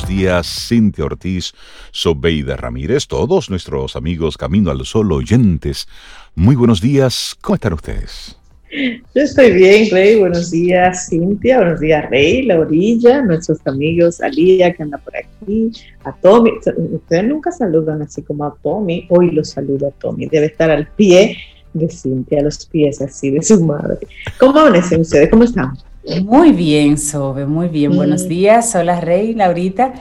buenos días, Cintia Ortiz, Sobeida Ramírez, todos nuestros amigos Camino al Sol oyentes. Muy buenos días, ¿cómo están ustedes? Yo estoy bien, Rey. Buenos días, Cintia. Buenos días, Rey, La Orilla, nuestros amigos Alía, que anda por aquí, a Tommy. Ustedes nunca saludan así como a Tommy. Hoy lo saludo a Tommy. Debe estar al pie de Cintia, a los pies así de su madre. ¿Cómo amanecen ustedes? ¿Cómo están? Muy bien, Sobe, muy bien. Buenos días. Hola, Rey, Laurita.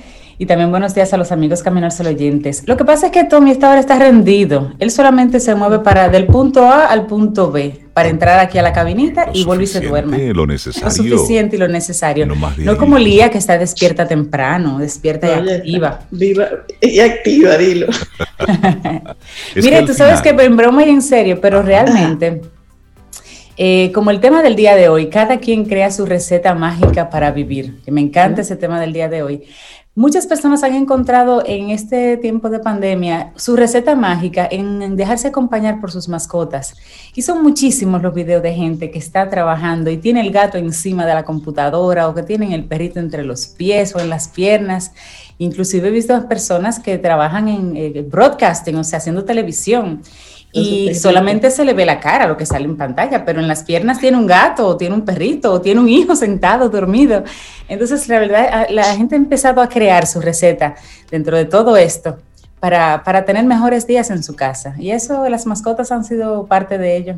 Y también buenos días a los amigos Caminar oyentes. Lo que pasa es que Tommy esta hora está rendido. Él solamente se mueve para del punto A al punto B, para entrar aquí a la cabinita y vuelve y se duerme. Lo necesario. Lo suficiente y lo necesario. No, como Lía que está despierta temprano, despierta y activa. Viva y activa, dilo. Mire, tú sabes que en broma y en serio, pero realmente... Eh, como el tema del día de hoy, cada quien crea su receta mágica para vivir, que me encanta ese tema del día de hoy. Muchas personas han encontrado en este tiempo de pandemia su receta mágica en dejarse acompañar por sus mascotas. Y son muchísimos los videos de gente que está trabajando y tiene el gato encima de la computadora o que tienen el perrito entre los pies o en las piernas. Inclusive he visto a personas que trabajan en eh, broadcasting, o sea, haciendo televisión y solamente se le ve la cara, lo que sale en pantalla, pero en las piernas tiene un gato, o tiene un perrito, o tiene un hijo sentado, dormido. Entonces, la verdad, la gente ha empezado a crear su receta dentro de todo esto para, para tener mejores días en su casa. Y eso, las mascotas han sido parte de ello.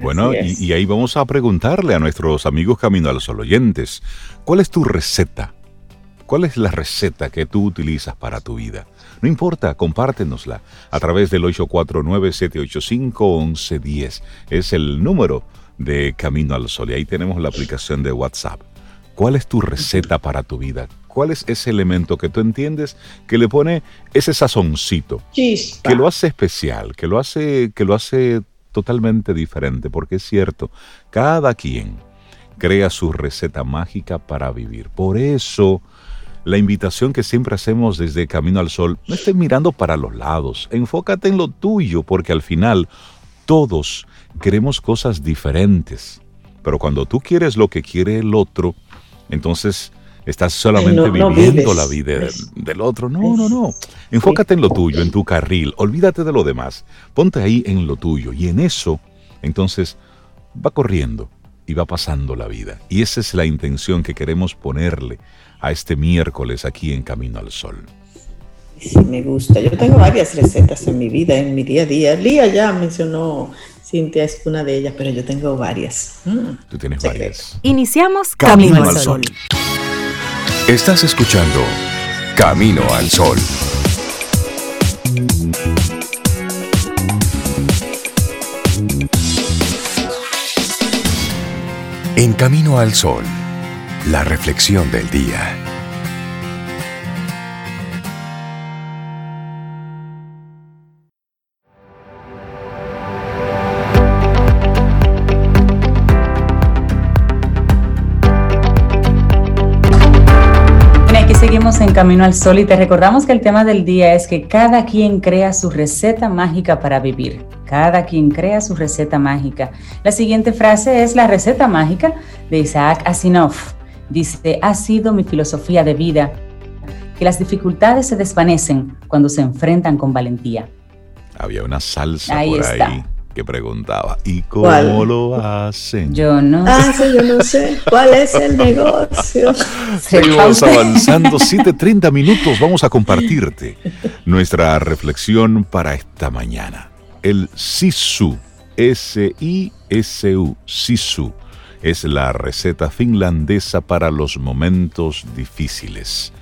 Bueno, y, y, ahí vamos a preguntarle a nuestros amigos Camino a los oyentes, ¿cuál es tu receta? ¿Cuál es la receta que tú utilizas para tu vida? No importa, compártenosla a través del 849-785-1110. Es el número de Camino al Sol y ahí tenemos la aplicación de WhatsApp. ¿Cuál es tu receta para tu vida? ¿Cuál es ese elemento que tú entiendes que le pone ese sazoncito? Que lo hace especial, que lo hace, que lo hace totalmente diferente, porque es cierto, cada quien crea su receta mágica para vivir. Por eso la invitación que siempre hacemos desde Camino al Sol, no estés mirando para los lados, enfócate en lo tuyo, porque al final todos queremos cosas diferentes. Pero cuando tú quieres lo que quiere el otro, entonces estás solamente viviendo la vida del, otro. No, no, no. Enfócate en lo tuyo, en tu carril. Olvídate de lo demás. Ponte ahí en lo tuyo. Y en eso, entonces, va corriendo y va pasando la vida. Y esa es la intención que queremos ponerle a este miércoles aquí en Camino al Sol. Sí, me gusta. Yo tengo varias recetas en mi vida, en mi día a día. Lía ya mencionó, Cintia es una de ellas, pero yo tengo varias. Mm, Tú tienes varias. Iniciamos Camino, al Sol. Estás escuchando Camino al Sol. En Camino al Sol la reflexión del día. Aquí seguimos en Camino al Sol y te recordamos que el tema del día es que cada quien crea su receta mágica para vivir. Cada quien crea su receta mágica. La siguiente frase es la receta mágica de Isaac Asimov. Dice, ha sido mi filosofía de vida que las dificultades se desvanecen cuando se enfrentan con valentía. Había una salsa por ahí que preguntaba, ¿y cómo lo hacen? Yo no ah, yo no sé. ¿Cuál es el negocio? Seguimos avanzando, 7.30 minutos, vamos a compartirte nuestra reflexión para esta mañana. El SISU, S-I-S-U, SISU es la receta finlandesa para los momentos difíciles.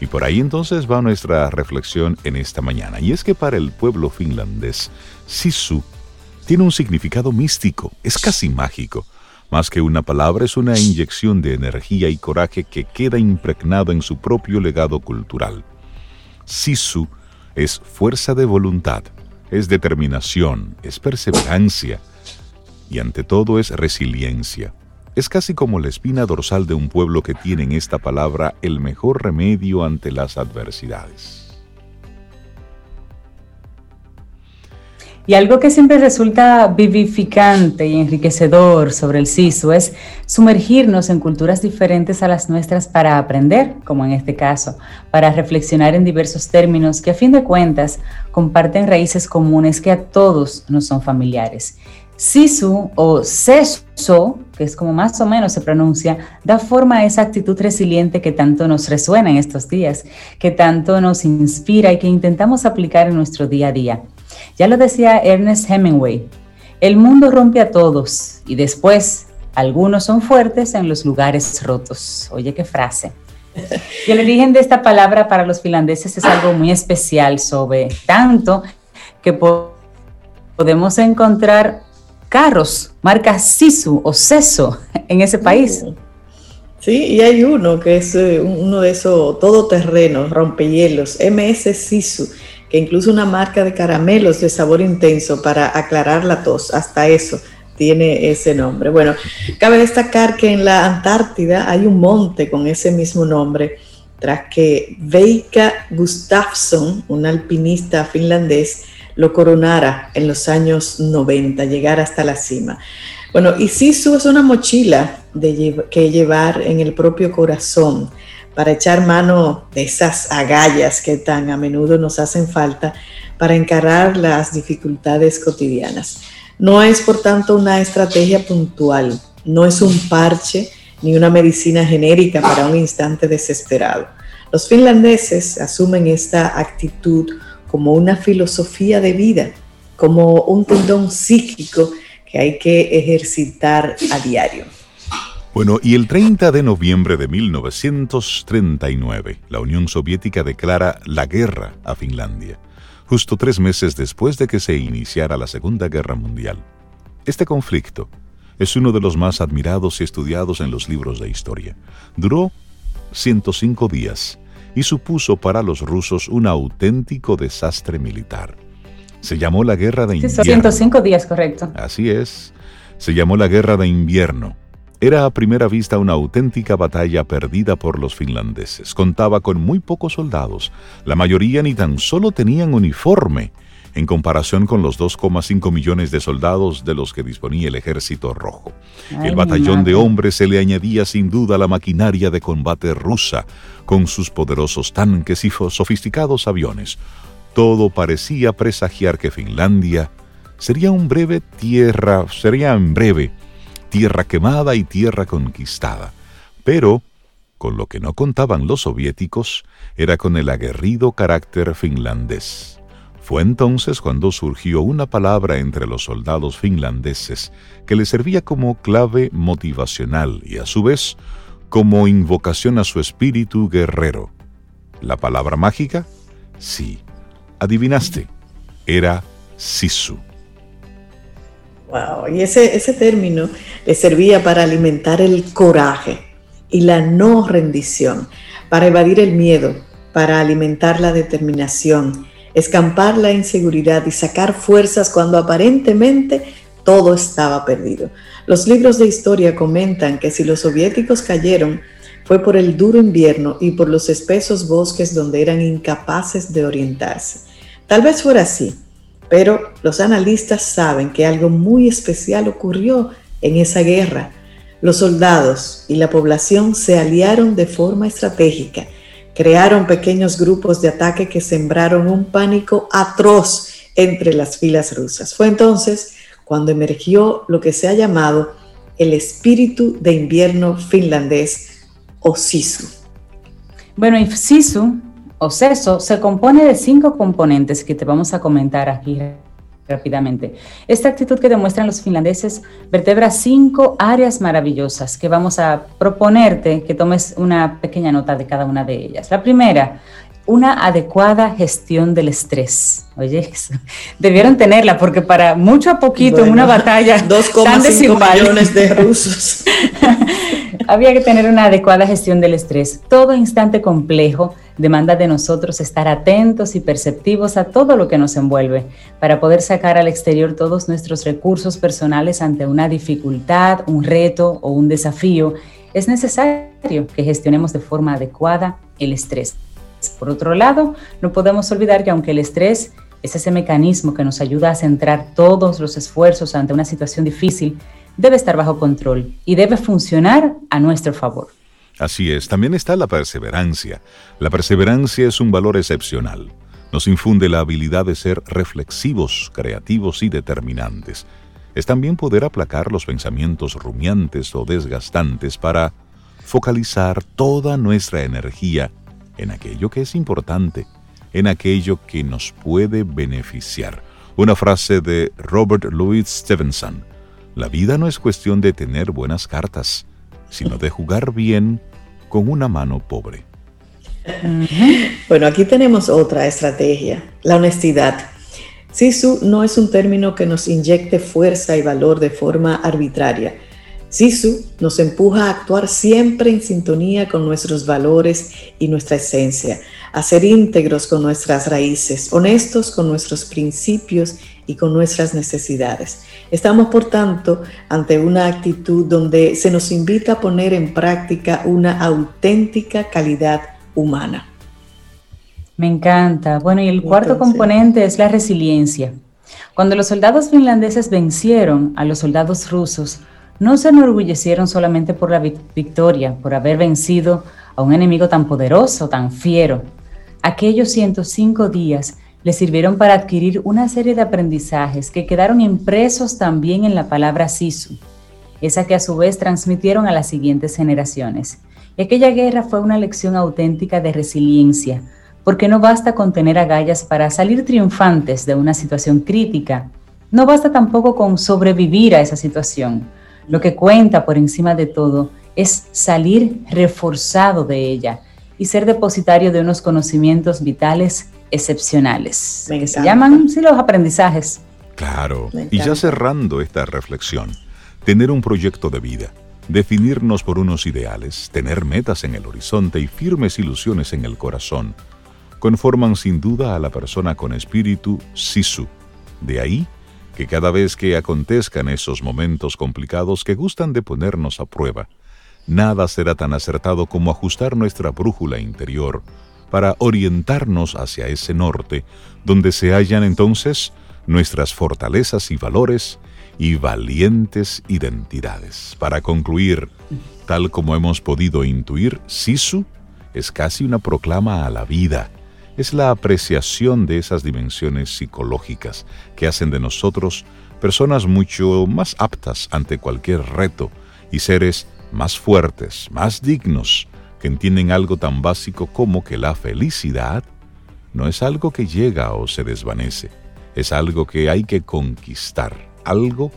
Y por ahí entonces va nuestra reflexión en esta mañana. Y es que para el pueblo finlandés, Sisu tiene un significado místico, es casi mágico. Más que una palabra, es una inyección de energía y coraje que queda impregnado en su propio legado cultural. Sisu es fuerza de voluntad, es determinación, es perseverancia y ante todo es resiliencia. Es casi como la espina dorsal de un pueblo que tiene en esta palabra el mejor remedio ante las adversidades. Y algo que siempre resulta vivificante y enriquecedor sobre el SISU es sumergirnos en culturas diferentes a las nuestras para aprender, como en este caso, para reflexionar en diversos términos que a fin de cuentas comparten raíces comunes que a todos nos son familiares. SISU o SESO, que es como más o menos se pronuncia, da forma a esa actitud resiliente que tanto nos resuena en estos días, que tanto nos inspira y que intentamos aplicar en nuestro día a día. Ya lo decía Ernest Hemingway, el mundo rompe a todos y después algunos son fuertes en los lugares rotos. Oye, qué frase. Y el origen de esta palabra para los finlandeses es algo muy especial, sobre tanto que podemos encontrar carros, marca Sisu o Ceso en ese país. Sí, y hay uno que es eh, uno de esos todoterrenos, rompehielos, MS Sisu, que incluso una marca de caramelos de sabor intenso para aclarar la tos, hasta eso tiene ese nombre. Bueno, cabe destacar que en la Antártida hay un monte con ese mismo nombre, tras que Veika Gustafsson, un alpinista finlandés, lo coronara en los años 90, llegar hasta la cima. Bueno, y Sisu es una mochila que llevar en el propio corazón para echar mano de esas agallas que tan a menudo nos hacen falta para encarar las dificultades cotidianas. No es, por tanto, una estrategia puntual, no es un parche ni una medicina genérica para un instante desesperado. Los finlandeses asumen esta actitud como una filosofía de vida, como un tendón psíquico que hay que ejercitar a diario. Bueno, y el 30 de noviembre de 1939, la Unión Soviética declara la guerra a Finlandia, justo tres meses después de que se iniciara la Segunda Guerra Mundial. Este conflicto es uno de los más admirados y estudiados en los libros de historia. Duró 105 días y supuso para los rusos un auténtico desastre militar. Se llamó la Guerra de Invierno. 105 días, correcto. Así es. Se llamó la Guerra de Invierno. Era a primera vista una auténtica batalla perdida por los finlandeses. Contaba con muy pocos soldados. La mayoría ni tan solo tenían uniforme en comparación con los 2,5 millones de soldados de los que disponía el ejército rojo. el batallón de hombres se le añadía sin duda a la maquinaria de combate rusa, con sus poderosos tanques y sofisticados aviones. Todo parecía presagiar que Finlandia sería un breve tierra, sería en breve tierra quemada y tierra conquistada. Pero con lo que no contaban los soviéticos era con el aguerrido carácter finlandés. Fue entonces cuando surgió una palabra entre los soldados finlandeses que le servía como clave motivacional y a su vez como invocación a su espíritu guerrero. ¿La palabra mágica? Sí. Adivinaste. Era Sisu. Wow, y ese, ese término le servía para alimentar el coraje y la no rendición, para evadir el miedo, para alimentar la determinación escampar la inseguridad y sacar fuerzas cuando aparentemente todo estaba perdido. Los libros de historia comentan que si los soviéticos cayeron fue por el duro invierno y por los espesos bosques donde eran incapaces de orientarse. Tal vez fuera así, pero los analistas saben que algo muy especial ocurrió en esa guerra. Los soldados y la población se aliaron de forma estratégica crearon pequeños grupos de ataque que sembraron un pánico atroz entre las filas rusas. Fue entonces cuando emergió lo que se ha llamado el espíritu de invierno finlandés o SISU. Bueno, y SISU o CESO se compone de cinco componentes que te vamos a comentar aquí rápidamente. Esta actitud que demuestran los finlandeses vertebra cinco áreas maravillosas que vamos a proponerte que tomes una pequeña nota de cada una de ellas. La primera, una adecuada gestión del estrés. Oye, debieron tenerla porque para mucho a poquito en una batalla 2,5 millones de rusos. Había que tener una adecuada gestión del estrés. Todo instante complejo demanda de nosotros estar atentos y perceptivos a todo lo que nos envuelve para poder sacar al exterior todos nuestros recursos personales ante una dificultad, un reto o un desafío. Es necesario que gestionemos de forma adecuada el estrés. Por otro lado, no podemos olvidar que aunque el estrés es ese mecanismo que nos ayuda a centrar todos los esfuerzos ante una situación difícil, debe estar bajo control y debe funcionar a nuestro favor. Así es, también está la perseverancia. La perseverancia es un valor excepcional. Nos infunde la habilidad de ser reflexivos, creativos y determinantes. Es también poder aplacar los pensamientos rumiantes o desgastantes para focalizar toda nuestra energía en aquello que es importante, en aquello que nos puede beneficiar. Una frase de Robert Louis Stevenson. La vida no es cuestión de tener buenas cartas, sino de jugar bien con una mano pobre. Bueno, aquí tenemos otra estrategia, la honestidad. Sisu no es un término que nos inyecte fuerza y valor de forma arbitraria. Sisu nos empuja a actuar siempre en sintonía con nuestros valores y nuestra esencia, a ser íntegros con nuestras raíces, honestos con nuestros principios y con nuestras necesidades. Estamos, por tanto, ante una actitud donde se nos invita a poner en práctica una auténtica calidad humana. Me encanta. Bueno, y el cuarto componente es la resiliencia. Cuando los soldados finlandeses vencieron a los soldados rusos, no se enorgullecieron solamente por la victoria, por haber vencido a un enemigo tan poderoso, tan fiero. Aquellos 105 días le sirvieron para adquirir una serie de aprendizajes que quedaron impresos también en la palabra Sisu, esa que a su vez transmitieron a las siguientes generaciones. Y aquella guerra fue una lección auténtica de resiliencia, porque no basta con tener agallas para salir triunfantes de una situación crítica, no basta tampoco con sobrevivir a esa situación. Lo que cuenta por encima de todo es salir reforzado de ella y ser depositario de unos conocimientos vitales excepcionales, que se llaman sí, los aprendizajes. Claro, y ya cerrando esta reflexión, tener un proyecto de vida, definirnos por unos ideales, tener metas en el horizonte y firmes ilusiones en el corazón, conforman sin duda a la persona con espíritu Sisu. De ahí que cada vez que acontezcan esos momentos complicados que gustan de ponernos a prueba, nada será tan acertado como ajustar nuestra brújula interior, para orientarnos hacia ese norte, donde se hallan entonces nuestras fortalezas y valores y valientes identidades. Para concluir, tal como hemos podido intuir, Sisu es casi una proclama a la vida. Es la apreciación de esas dimensiones psicológicas que hacen de nosotros personas mucho más aptas ante cualquier reto y seres más fuertes, más dignos, que entienden algo tan básico como que la felicidad no es algo que llega o se desvanece, es algo que hay que conquistar, algo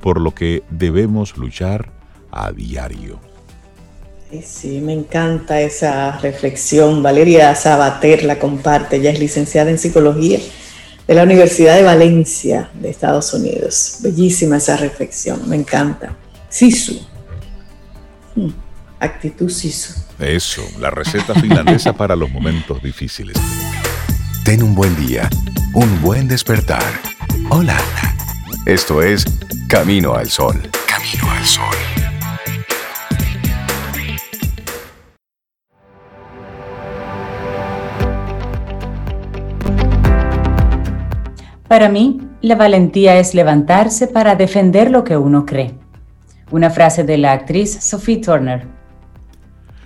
por lo que debemos luchar a diario. Sí, me encanta esa reflexión. Valeria Sabater la comparte, ella es licenciada en psicología de la Universidad de Valencia de Estados Unidos. Bellísima esa reflexión, me encanta. Sisu. Hmm, actitud Sisu. Eso, la receta finlandesa para los momentos difíciles. Ten un buen día, un buen despertar. Hola. Esto es Camino al Sol. Camino al Sol. Para mí, la valentía es levantarse para defender lo que uno cree. Una frase de la actriz Sophie Turner.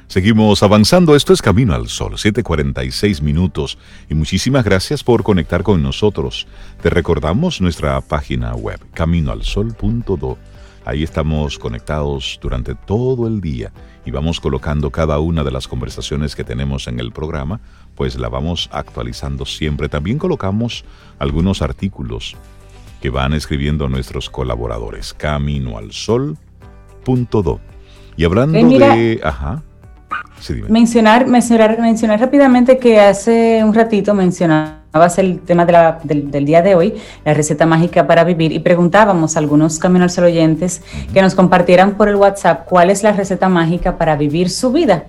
Seguimos avanzando, esto es Camino al Sol, 7.46 minutos y muchísimas gracias por conectar con nosotros. Te recordamos nuestra página web, caminoalsol.do. Ahí estamos conectados durante todo el día y vamos colocando cada una de las conversaciones que tenemos en el programa, pues la vamos actualizando siempre. También colocamos algunos artículos que van escribiendo nuestros colaboradores, caminoalsol.do. Y hablando de... Ajá. Mencionar, mencionar, mencionar rápidamente que hace un ratito mencionabas el tema del, día de hoy, la receta mágica para vivir, y preguntábamos a algunos caminos oyentes que nos compartieran por el WhatsApp cuál es la receta mágica para vivir su vida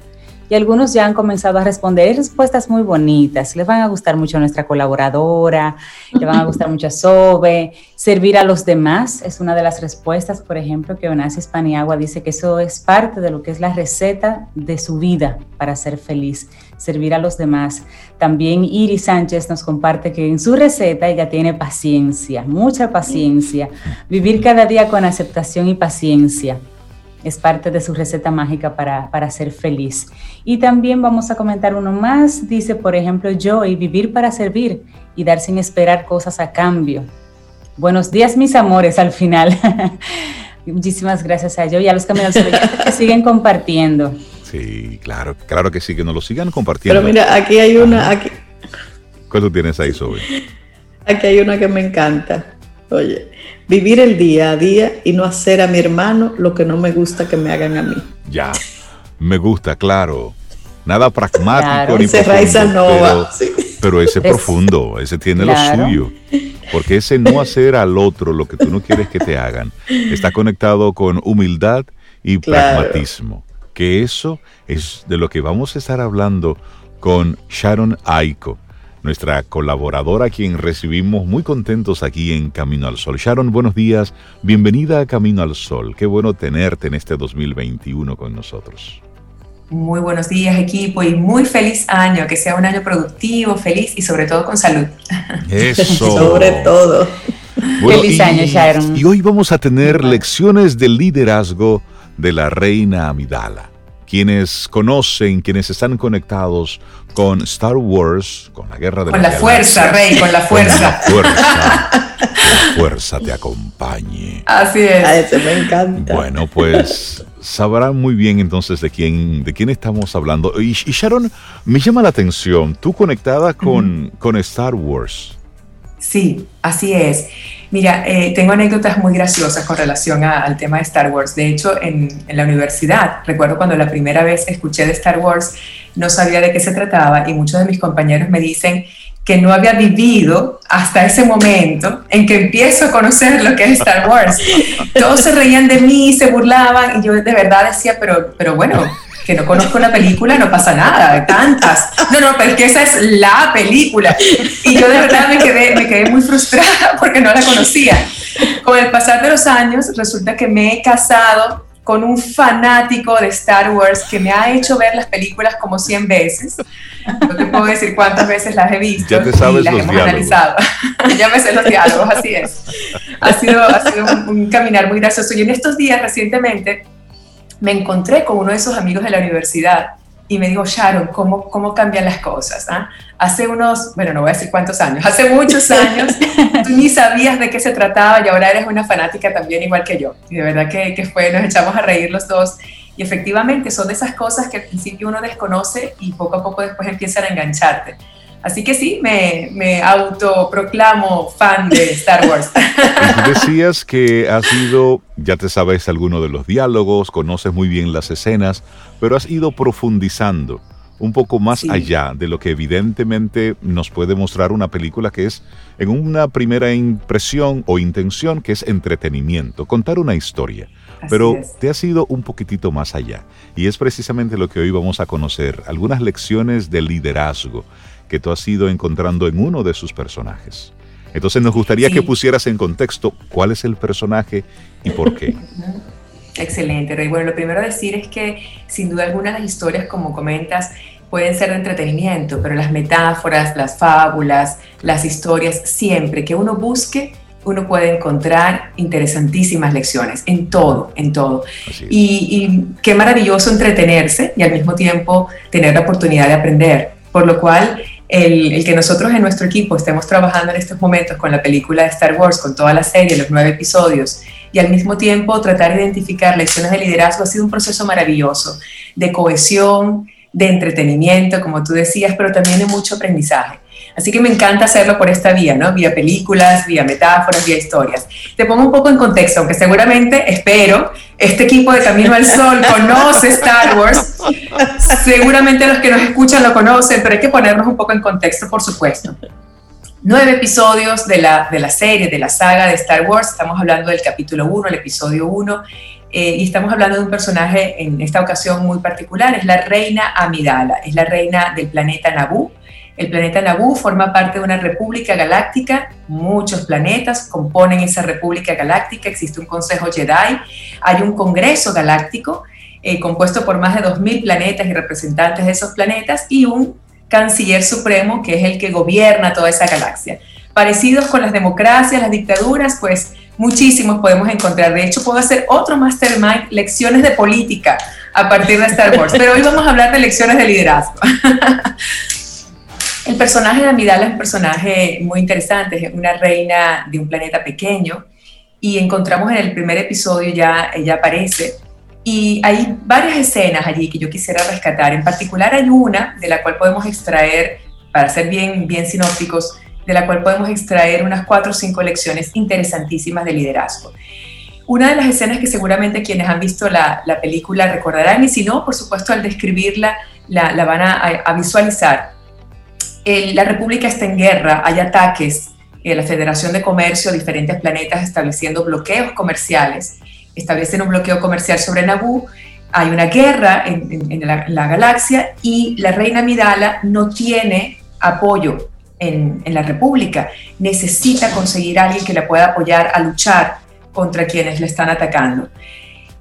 y algunos ya han comenzado a responder respuestas muy bonitas. Les van a gustar mucho a nuestra colaboradora, le van a gustar mucho a Sobe. Servir a los demás es una de las respuestas, por ejemplo, que Onassis Paniagua dice que eso es parte de lo que es la receta de su vida para ser feliz. servir a los demás. También Iris Sánchez nos comparte que en su receta ella tiene paciencia, mucha paciencia, vivir cada día con aceptación y paciencia. Es parte de su receta mágica para, para ser feliz. Y también vamos a comentar uno más. Dice, por ejemplo, Joy, vivir para servir y dar sin esperar cosas a cambio. Buenos días, mis amores, al final. Muchísimas gracias a Joy y a los caminos que siguen compartiendo. Sí, claro, claro que sí, que nos lo sigan compartiendo. Pero mira, aquí hay una. Aquí, ¿Cuál tú tienes ahí, Sobe? Aquí hay una que me encanta. Oye, vivir el día a día y no hacer a mi hermano lo que no me gusta que me hagan a mí. Ya, me gusta, claro. Nada pragmático claro, ni profundo, pero, sí. pero ese profundo, ese tiene Claro. lo suyo. Porque ese no hacer al otro lo que tú no quieres que te hagan está conectado con humildad y Claro. pragmatismo. Que eso es de lo que vamos a estar hablando con Sharon Aiko, nuestra colaboradora, a quien recibimos muy contentos aquí en Camino al Sol. Sharon, buenos días, bienvenida a Camino al Sol. Qué bueno tenerte en este 2021 con nosotros. Muy buenos días equipo y muy feliz año, que sea un año productivo, feliz y sobre todo con salud. Eso. Sobre todo. Feliz año, Sharon. Y hoy vamos a tener lecciones de liderazgo de la reina Amidala. Quienes conocen, quienes están conectados con Star Wars, con la guerra de Con la fuerza, Rey, con la con la fuerza. fuerza. La fuerza te acompañe. Así A es. ese me encanta. Bueno, pues sabrán muy bien entonces de quién, de quién estamos hablando. Y, y Sharon, me llama la atención, tú conectada con, con Star Wars. Sí, así es. Mira, eh, tengo anécdotas muy graciosas con relación a- al tema de Star Wars. De hecho, en, en la universidad, recuerdo cuando la primera vez escuché de Star Wars, no sabía de qué se trataba y muchos de mis compañeros me dicen que no había vivido hasta ese momento en que empiezo a conocer lo que es Star Wars. Todos se reían de mí, se burlaban y yo de verdad decía, pero, pero bueno, que no conozco la película, no pasa nada, tantas. No, no, pero es que esa es la película. Y yo de verdad me quedé, me quedé muy frustrada porque no la conocía. Con el pasar de los años, resulta que me he casado con un fanático de Star Wars que me ha hecho ver las películas como 100 veces. No te puedo decir cuántas veces las he visto Ya te sabes y las los hemos diálogos. analizado. ya me sé los diálogos, así es. Ha sido, ha sido un, un caminar muy gracioso. Y en estos días, recientemente, me encontré con uno de esos amigos de la universidad y me dijo, Sharon, ¿cómo, cómo cambian las cosas? ah? Hace unos, bueno, no voy a decir cuántos años, hace muchos años tú ni sabías de qué se trataba y ahora eres una fanática también igual que yo. Y de verdad que, que fue, nos echamos a reír los dos. Y efectivamente son de esas cosas que al principio uno desconoce y poco a poco después empiezan a engancharte. Así que sí, me, me autoproclamo fan de Star Wars. Decías que has ido, ya te sabes alguno de los diálogos, conoces muy bien las escenas, pero has ido profundizando un poco más Sí. allá de lo que evidentemente nos puede mostrar una película que es en una primera impresión o intención que es entretenimiento, contar una historia. Así Pero es. te has ido un poquitito más allá. Y es precisamente lo que hoy vamos a conocer, algunas lecciones de liderazgo que tú has ido encontrando en uno de sus personajes. Entonces nos gustaría Sí. que pusieras en contexto cuál es el personaje y por qué. Excelente, Rey. Bueno, lo primero a decir es que sin duda alguna las historias, como comentas, pueden ser de entretenimiento, pero las metáforas, las fábulas, las historias, siempre que uno busque, uno puede encontrar interesantísimas lecciones en todo, en todo. Y, y qué maravilloso entretenerse y al mismo tiempo tener la oportunidad de aprender. Por lo cual, el, que nosotros en nuestro equipo estemos trabajando en estos momentos con la película de Star Wars, con toda la serie, los nueve episodios, y al mismo tiempo tratar de identificar lecciones de liderazgo ha sido un proceso maravilloso, de cohesión, de entretenimiento, como tú decías, pero también de mucho aprendizaje. Así que me encanta hacerlo por esta vía, ¿no? Vía películas, vía metáforas, vía historias. Te pongo un poco en contexto, aunque seguramente, espero, este equipo de Camino al Sol conoce Star Wars. Seguramente los que nos escuchan lo conocen, pero hay que ponernos un poco en contexto, por supuesto. Nueve episodios de la, de la serie, de la saga de Star Wars. Estamos hablando del capítulo 1, el episodio 1. Eh, y estamos hablando de un personaje en esta ocasión muy particular, es la reina Amidala, es la reina del planeta Naboo. El planeta Naboo forma parte de una república galáctica, muchos planetas componen esa república galáctica, existe un consejo Jedi, hay un congreso galáctico eh, compuesto por más de 2.000 planetas y representantes de esos planetas, y un canciller supremo que es el que gobierna toda esa galaxia. Parecidos con las democracias, las dictaduras, pues muchísimos podemos encontrar. De hecho, puedo hacer otro mastermind, lecciones de política a partir de Star Wars. Pero hoy vamos a hablar de lecciones de liderazgo. El personaje de Amidala es un personaje muy interesante, es una reina de un planeta pequeño y encontramos en el primer episodio ya ella aparece y hay varias escenas allí que yo quisiera rescatar. En particular hay una de la cual podemos extraer, para ser bien, bien sinópticos, de la cual podemos extraer unas cuatro o cinco lecciones interesantísimas de liderazgo. Una de las escenas que seguramente quienes han visto la, la película recordarán, y si no, por supuesto, al describirla la, la van a visualizar, la República está en guerra, hay ataques, eh, la Federación de Comercio, diferentes planetas estableciendo bloqueos comerciales, establecen un bloqueo comercial sobre Naboo, hay una guerra en, la, galaxia y la reina Midala no tiene apoyo en, en, la República. Necesita conseguir a alguien que la pueda apoyar a luchar contra quienes le están atacando.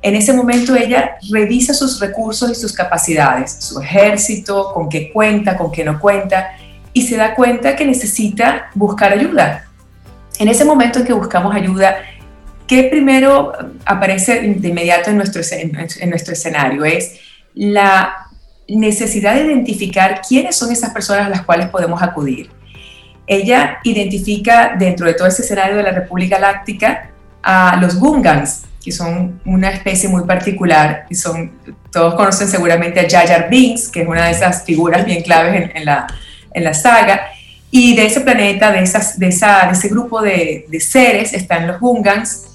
En ese momento ella revisa sus recursos y sus capacidades, su ejército, con qué cuenta, con qué no cuenta, y se da cuenta que necesita buscar ayuda. En ese momento en que buscamos ayuda, ¿qué primero aparece de inmediato en nuestro, en nuestro escenario? Es la necesidad de identificar quiénes son esas personas a las cuales podemos acudir. Ella identifica dentro de todo ese escenario de la República Láctica a los Gungans, que son una especie muy particular, y son, todos conocen seguramente a Jar Jar Binks, que es una de esas figuras bien claves en la, en la saga. Y de ese planeta, de, esas, de, esa, de ese grupo de, de, seres, están los Gungans,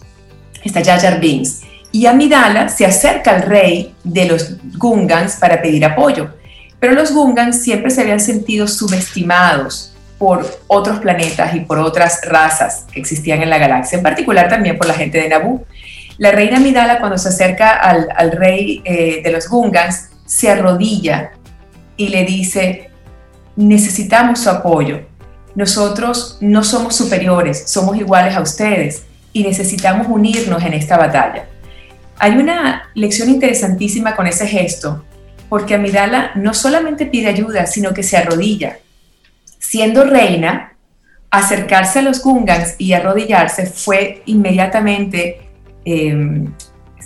está Jar Binks. Y Amidala se acerca al rey de los Gungans para pedir apoyo. Pero los Gungans siempre se habían sentido subestimados por otros planetas y por otras razas que existían en la galaxia, en particular también por la gente de Naboo. La reina Amidala, cuando se acerca al, al rey eh, de los Gungans, se arrodilla y le dice, necesitamos su apoyo. Nosotros no somos superiores, somos iguales a ustedes y necesitamos unirnos en esta batalla. Hay una lección interesantísima con ese gesto, porque Amidala no solamente pide ayuda, sino que se arrodilla. Siendo reina, acercarse a los Gungans y arrodillarse fue inmediatamente em,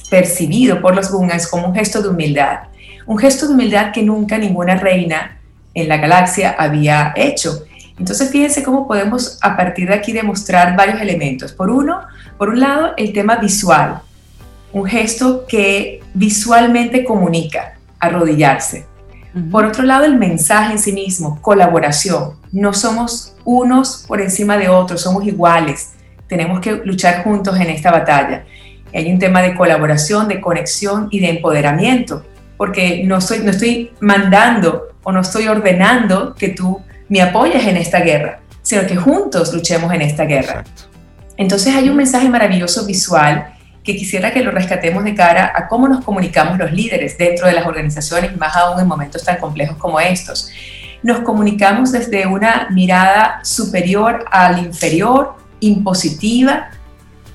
percibido por los Gungans como un gesto de humildad. Un gesto de humildad que nunca ninguna reina en la galaxia había hecho. Entonces, fíjense cómo podemos a partir de aquí demostrar varios elementos. Por uno, por un lado, el tema visual, un gesto que visualmente comunica, arrodillarse. Por otro lado, el mensaje en sí mismo, colaboración. No somos unos por encima de otros, somos iguales. Tenemos que luchar juntos en esta batalla. Hay un tema de colaboración, de conexión y de empoderamiento, porque no, soy, no estoy mandando o no estoy ordenando que tú me apoyes en esta guerra, sino que juntos luchemos en esta guerra. Entonces hay un mensaje maravilloso visual que quisiera que lo rescatemos de cara a cómo nos comunicamos los líderes dentro de las organizaciones, más aún en momentos tan complejos como estos. Nos comunicamos desde una mirada superior al inferior, impositiva,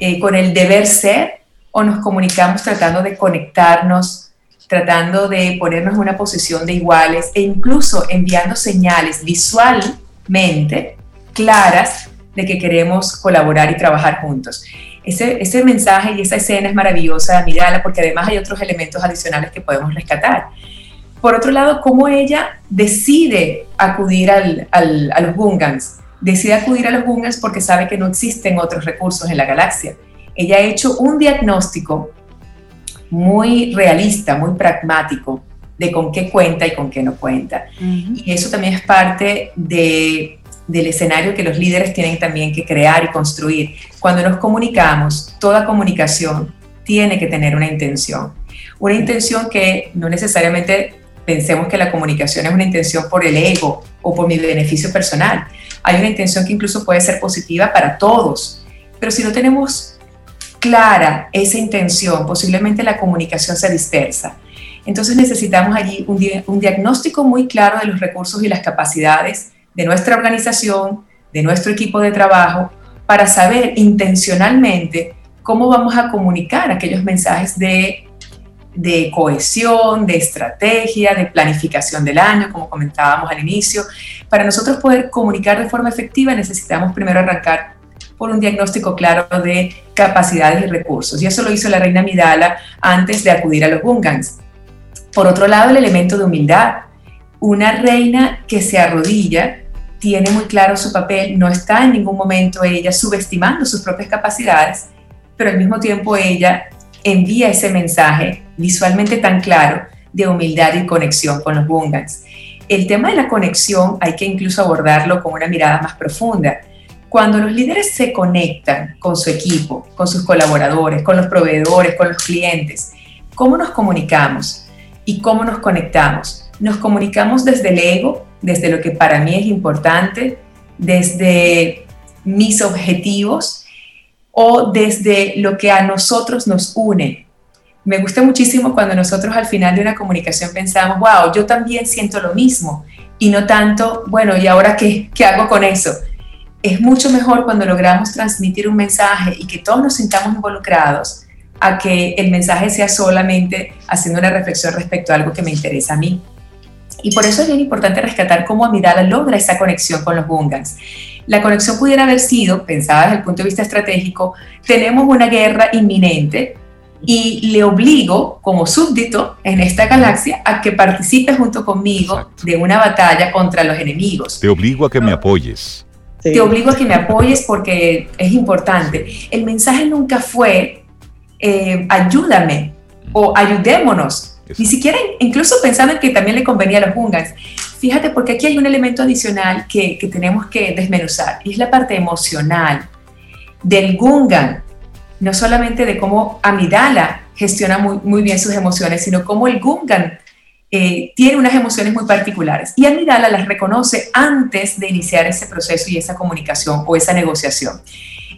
eh, con el deber ser, o nos comunicamos tratando de conectarnos tratando de ponernos en una posición de iguales e incluso enviando señales visualmente claras de que queremos colaborar y trabajar juntos. Ese, ese mensaje y esa escena es maravillosa, mirarla, porque además hay otros elementos adicionales que podemos rescatar. Por otro lado, cómo ella decide acudir al, al, a los Gungans. Decide acudir a los Gungans porque sabe que no existen otros recursos en la galaxia. Ella ha hecho un diagnóstico muy realista, muy pragmático de con qué cuenta y con qué no cuenta. Y eso también es parte de, del escenario que los líderes tienen también que crear y construir. Cuando nos comunicamos, toda comunicación tiene que tener una intención. Una intención que no necesariamente pensemos que la comunicación es una intención por el ego o por mi beneficio personal. Hay una intención que incluso puede ser positiva para todos. Pero si no tenemos clara esa intención, posiblemente la comunicación se dispersa. Entonces necesitamos allí un, diagnóstico muy claro de los recursos y las capacidades de nuestra organización, de nuestro equipo de trabajo, para saber intencionalmente cómo vamos a comunicar aquellos mensajes de, de cohesión, de estrategia, de planificación del año, como comentábamos al inicio. Para nosotros poder comunicar de forma efectiva necesitamos primero arrancar por un diagnóstico claro de capacidades y recursos. Y eso lo hizo la reina Midala antes de acudir a los Gungans. Por otro lado, el elemento de humildad. Una reina que se arrodilla tiene muy claro su papel, no está en ningún momento ella subestimando sus propias capacidades, pero al mismo tiempo ella envía ese mensaje visualmente tan claro de humildad y conexión con los Gungans. El tema de la conexión hay que incluso abordarlo con una mirada más profunda. Cuando los líderes se conectan con su equipo, con sus colaboradores, con los proveedores, con los clientes, ¿cómo nos comunicamos y cómo nos conectamos? Nos comunicamos desde el ego, desde lo que para mí es importante, desde mis objetivos o desde lo que a nosotros nos une. Me gusta muchísimo cuando nosotros al final de una comunicación pensamos, wow, yo también siento lo mismo y no tanto, bueno, ¿y ahora qué, qué hago con eso? Es mucho mejor cuando logramos transmitir un mensaje y que todos nos sintamos involucrados a que el mensaje sea solamente haciendo una reflexión respecto a algo que me interesa a mí. Y por eso es bien importante rescatar cómo Amidala logra esa conexión con los Gungans. La conexión pudiera haber sido, pensada desde el punto de vista estratégico, tenemos una guerra inminente y le obligo como súbdito en esta galaxia a que participe junto conmigo de una batalla contra los enemigos. Te obligo a que me apoyes. Te obligo a que me apoyes porque es importante. El mensaje nunca fue eh, ayúdame o ayudémonos. Ni siquiera, incluso pensando en que también le convenía a los Gungans. Fíjate, porque aquí hay un elemento adicional que, que tenemos que desmenuzar, y es la parte emocional del Gungan, no solamente de cómo Amidala gestiona muy, muy bien sus emociones, sino cómo el Gungan eh, tiene unas emociones muy particulares. Y Amidala las reconoce antes de iniciar ese proceso y esa comunicación o esa negociación.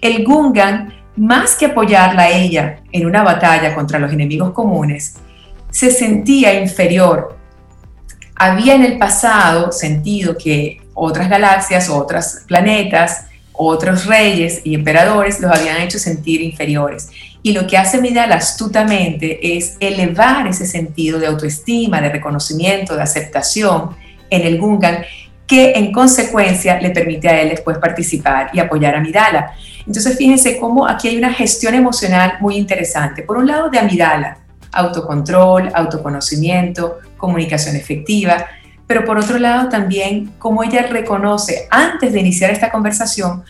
El Gungan, más que apoyarla a ella en una batalla contra los enemigos comunes, se sentía inferior. Había en el pasado sentido que otras galaxias, otros planetas, otros reyes y emperadores los habían hecho sentir inferiores. Y lo que hace Midal astutamente es elevar ese sentido de autoestima, de reconocimiento, de aceptación en el Gungan, que en consecuencia le permite a él después participar y apoyar a Midala. Entonces fíjense cómo aquí hay una gestión emocional muy interesante. Por un lado de Amidala, autocontrol, autoconocimiento, comunicación efectiva, pero por otro lado también cómo ella reconoce antes de iniciar esta conversación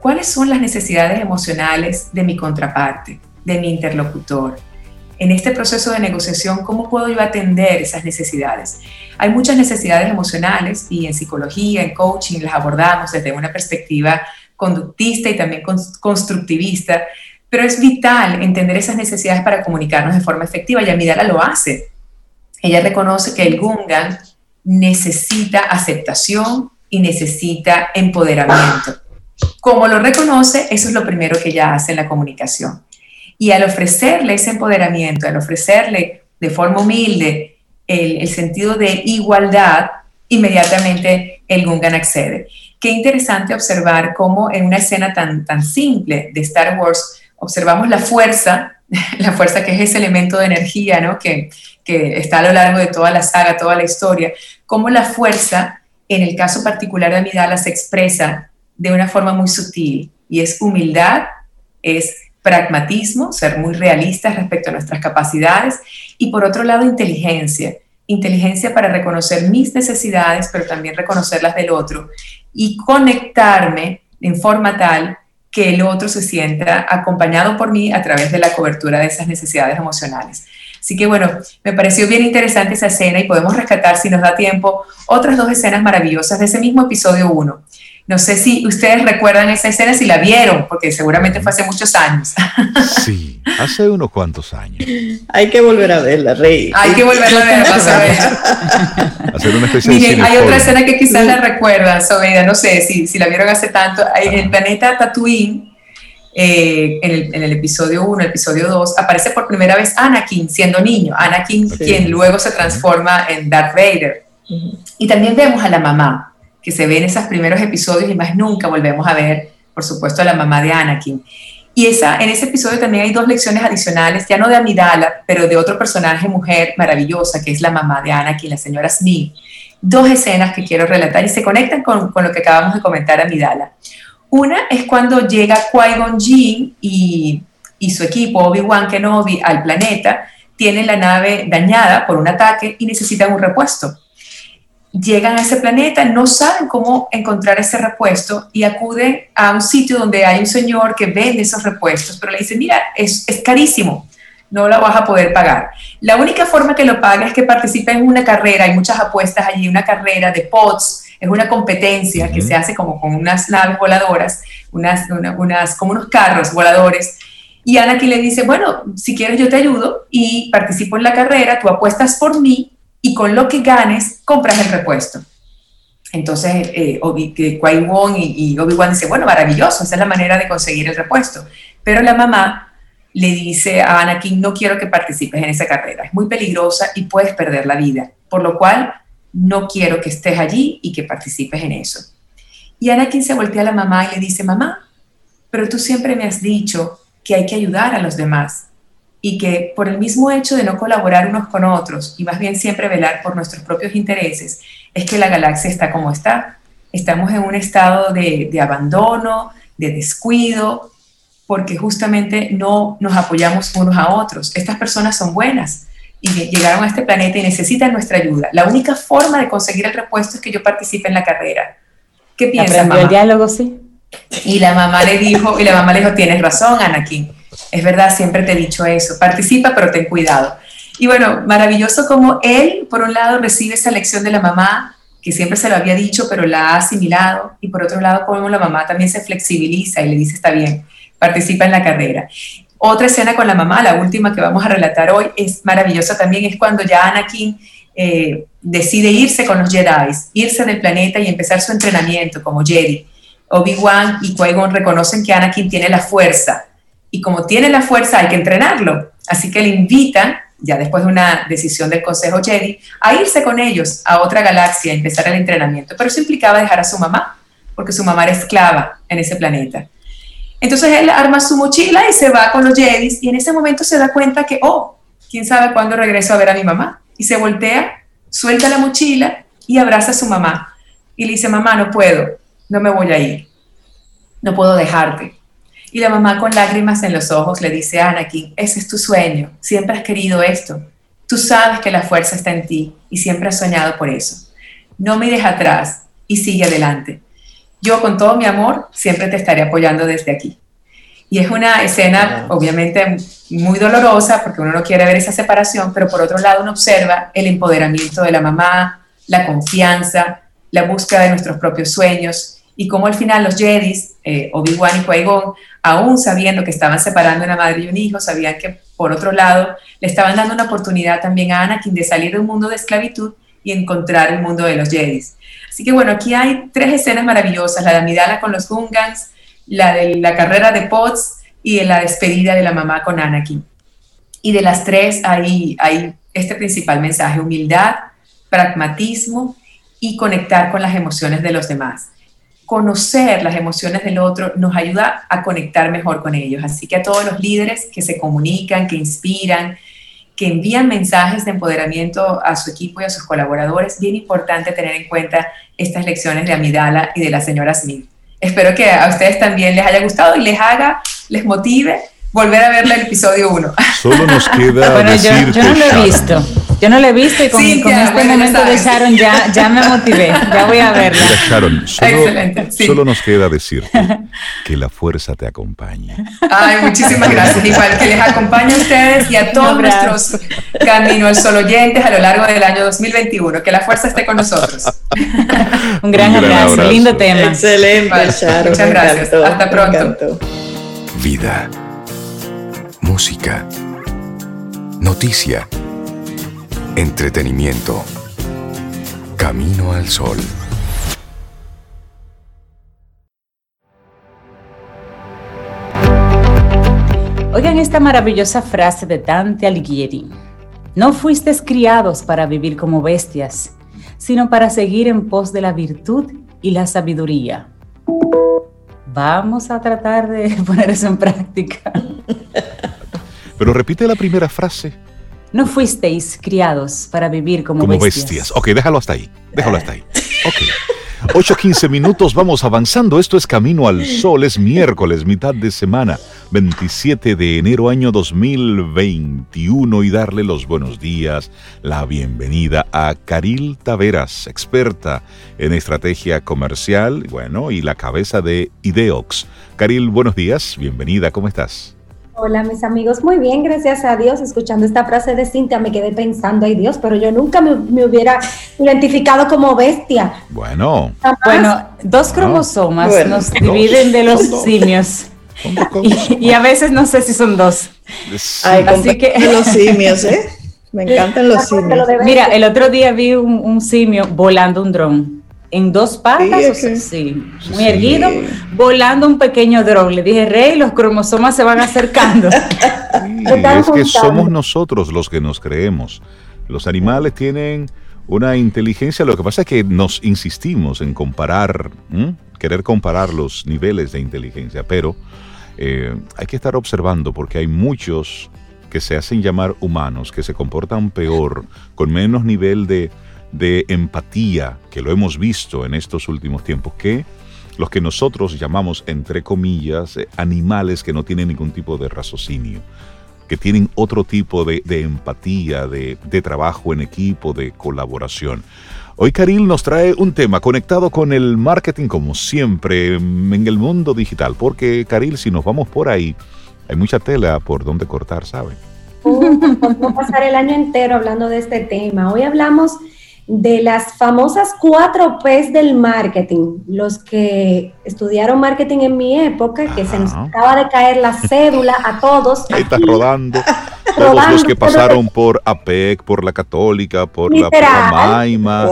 cuáles son las necesidades emocionales de mi contraparte, de mi interlocutor. En este proceso de negociación, ¿cómo puedo yo atender esas necesidades? Hay muchas necesidades emocionales y en psicología, en coaching, las abordamos desde una perspectiva conductista y también constructivista, pero es vital entender esas necesidades para comunicarnos de forma efectiva y Amidala lo hace. Ella reconoce que el Gungan necesita aceptación y necesita empoderamiento. Como lo reconoce, eso es lo primero que ella hace en la comunicación. Y al ofrecerle ese empoderamiento, al ofrecerle de forma humilde el, sentido de igualdad, inmediatamente el Gungan accede. Qué interesante observar cómo en una escena tan, tan simple de Star Wars, observamos la fuerza, la fuerza que es ese elemento de energía, ¿no? Que, que está a lo largo de toda la saga, toda la historia, cómo la fuerza, en el caso particular de Amidala, se expresa de una forma muy sutil y es humildad, es pragmatismo, ser muy realistas respecto a nuestras capacidades y por otro lado inteligencia, inteligencia para reconocer mis necesidades, pero también reconocer las del otro y conectarme en forma tal que el otro se sienta acompañado por mí a través de la cobertura de esas necesidades emocionales. Así que bueno, me pareció bien interesante esa escena y podemos rescatar, si nos da tiempo, otras dos escenas maravillosas de ese mismo episodio 1. No sé si ustedes recuerdan esa escena, si la vieron, porque seguramente fue hace muchos años. Sí, hace unos cuantos años. Hay que volver a verla, Rey. Hay que volverla a ver, a ver. Hacer una especie Miren, hay otra escena que quizás la recuerdan, Sobeida, no sé si, si la vieron hace tanto. En el planeta Tatooine, eh, en, el, en, el, episodio 1, el episodio 2, aparece por primera vez Anakin siendo niño. Anakin, sí. quien luego se transforma en Darth Vader. Uh -huh. Y también vemos a la mamá, que se ve en esos primeros episodios y más nunca volvemos a ver, por supuesto, a la mamá de Anakin. Y esa, en ese episodio también hay dos lecciones adicionales, ya no de Amidala, pero de otro personaje, mujer maravillosa, que es la mamá de Anakin, la señora Smith. Dos escenas que quiero relatar y se conectan con, con lo que acabamos de comentar Amidala. Una es cuando llega Qui-Gon Jinn y, y su equipo, Obi-Wan Kenobi, al planeta, tienen la nave dañada por un ataque y necesitan un repuesto llegan a ese planeta, no saben cómo encontrar ese repuesto y acuden a un sitio donde hay un señor que vende esos repuestos, pero le dicen, mira, es, es carísimo, no lo vas a poder pagar. La única forma que lo paga es que participe en una carrera, hay muchas apuestas allí, una carrera de pods, es una competencia que se hace como con unas naves voladoras, unas, unas, como unos carros voladores. Y Anakin le dice, bueno, si quieres yo te ayudo y participo en la carrera, tú apuestas por mí y con lo que ganes compras el repuesto. Entonces, eh, Qui-Gon y, Obi-Wan dicen, bueno, maravilloso, esa es la manera de conseguir el repuesto. Pero la mamá le dice a Anakin, no quiero que participes en esa carrera, es muy peligrosa y puedes perder la vida, por lo cual no quiero que estés allí y que participes en eso. Y Anakin se voltea a la mamá y le dice, mamá, pero tú siempre me has dicho que hay que ayudar a los demás y que por el mismo hecho de no colaborar unos con otros y más bien siempre velar por nuestros propios intereses, es que la galaxia está como está. Estamos en un estado de, abandono, de descuido, porque justamente no nos apoyamos unos a otros. Estas personas son buenas y llegaron a este planeta y necesitan nuestra ayuda. La única forma de conseguir el repuesto es que yo participe en la carrera. ¿Qué piensas, mamá? el diálogo, sí. Y la mamá le dijo, y la mamá le dijo, tienes razón, Anakin es verdad, siempre te he dicho eso. Participa, pero ten cuidado. Y bueno, maravilloso como él, por un lado, recibe esa lección de la mamá, que siempre se lo había dicho, pero la ha asimilado. Y por otro lado, como la mamá también se flexibiliza y le dice, está bien, participa en la carrera. Otra escena con la mamá, la última que vamos a relatar hoy, es maravillosa también, es cuando ya Anakin eh, decide irse con los Jedi, irse del planeta y empezar su entrenamiento como Jedi. Obi-Wan y Qui-Gon reconocen que Anakin tiene la fuerza, y como tiene la fuerza hay que entrenarlo. Así que le invitan, ya después de una decisión del Consejo Jedi, a irse con ellos a otra galaxia, a empezar el entrenamiento. Pero eso implicaba dejar a su mamá, porque su mamá era esclava en ese planeta. Entonces él arma su mochila y se va con los Jedi y en ese momento se da cuenta que, oh, quién sabe cuándo regreso a ver a mi mamá. Y se voltea, suelta la mochila y abraza a su mamá. Y le dice, mamá, no puedo, no me voy a ir, no puedo dejarte. Y la mamá con lágrimas en los ojos le dice a Anakin, ese es tu sueño, siempre has querido esto. Tú sabes que la fuerza está en ti y siempre has soñado por eso. No mires atrás y sigue adelante. Yo con todo mi amor siempre te estaré apoyando desde aquí. Y es una escena obviamente muy dolorosa porque uno no quiere ver esa separación, pero por otro lado uno observa el empoderamiento de la mamá, la confianza, la búsqueda de nuestros propios sueños y cómo al final los Jedis, eh, Obi-Wan y Qui-Gon, aún sabiendo que estaban separando una madre y un hijo, sabían que por otro lado le estaban dando una oportunidad también a Anakin de salir de un mundo de esclavitud y encontrar el mundo de los Jedis. Así que bueno, aquí hay tres escenas maravillosas, la de Amidala con los Gungans, la de la carrera de Potts y la despedida de la mamá con Anakin. Y de las tres hay, hay este principal mensaje, humildad, pragmatismo y conectar con las emociones de los demás conocer las emociones del otro nos ayuda a conectar mejor con ellos. Así que a todos los líderes que se comunican, que inspiran, que envían mensajes de empoderamiento a su equipo y a sus colaboradores, bien importante tener en cuenta estas lecciones de Amidala y de la señora Smith. Espero que a ustedes también les haya gustado y les haga, les motive volver a ver el episodio 1. Solo nos queda bueno, decirte, yo, yo, no lo he visto. Yo no lo he visto y con, con este momento de Sharon ya, ya me motivé. Ya voy a verla. Mira, Sharon, solo, Excelente, sí. solo nos queda decirte que la fuerza te acompañe. Ay, muchísimas gracias. Igual que les acompañe a ustedes y a todos nuestros Camino al Sol oyentes a lo largo del año 2021. Que la fuerza esté con nosotros. Un gran, Un gran abrazo. abrazo. Lindo tema. Excelente, vale, Sharon. Muchas gracias. Hasta pronto. Vida música, noticia, entretenimiento. Camino al sol. Oigan esta maravillosa frase de Dante Alighieri. No fuisteis criados para vivir como bestias, sino para seguir en pos de la virtud y la sabiduría. vamos a tratar de poner eso en práctica. Pero repite la primera frase. No fuisteis criados para vivir como, como bestias. bestias. Ok, déjalo hasta ahí. Déjalo hasta ahí. Ok. 8.15 minutos, vamos avanzando. Esto es Camino al Sol, es miércoles, mitad de semana, 27 de enero año 2021 y darle los buenos días, la bienvenida a Caril Taveras, experta en estrategia comercial, bueno, y la cabeza de Ideox. Caril, buenos días, bienvenida, ¿cómo estás? Hola, mis amigos. Muy bien, gracias a Dios. Escuchando esta frase de Cintia me quedé pensando, ay Dios, pero yo nunca me, hubiera identificado como bestia. Bueno. Bueno, dos cromosomas nos dividen de los simios. Y, a veces no sé si son dos. Ay, Así que los simios, ¿eh? Me encantan los simios. Mira, el otro día vi un, un simio volando un dron en dos patas, sí, muy erguido, volando un pequeño dron. Le dije, Rey, los cromosomas se van acercando. es que somos nosotros los que nos creemos. Los animales tienen una inteligencia, lo que pasa es que nos insistimos en comparar, querer comparar los niveles de inteligencia, pero eh, hay que estar observando porque hay muchos que se hacen llamar humanos, que se comportan peor, con menos nivel de de empatía que lo hemos visto en estos últimos tiempos, que los que nosotros llamamos, entre comillas, eh, animales que no tienen ningún tipo de raciocinio, que tienen otro tipo de, empatía, de, de, trabajo en equipo, de colaboración. Hoy Karil nos trae un tema conectado con el marketing como siempre en el mundo digital, porque Karil, si nos vamos por ahí, hay mucha tela por donde cortar, ¿saben? Vamos a pasar el año entero hablando de este tema. Hoy hablamos de las famosas cuatro P's del marketing. Los que estudiaron marketing en mi época, que se nos acaba de caer la cédula a todos. Ahí está rodando. Todos los que pasaron por APEC, por la Católica, por la, Maima.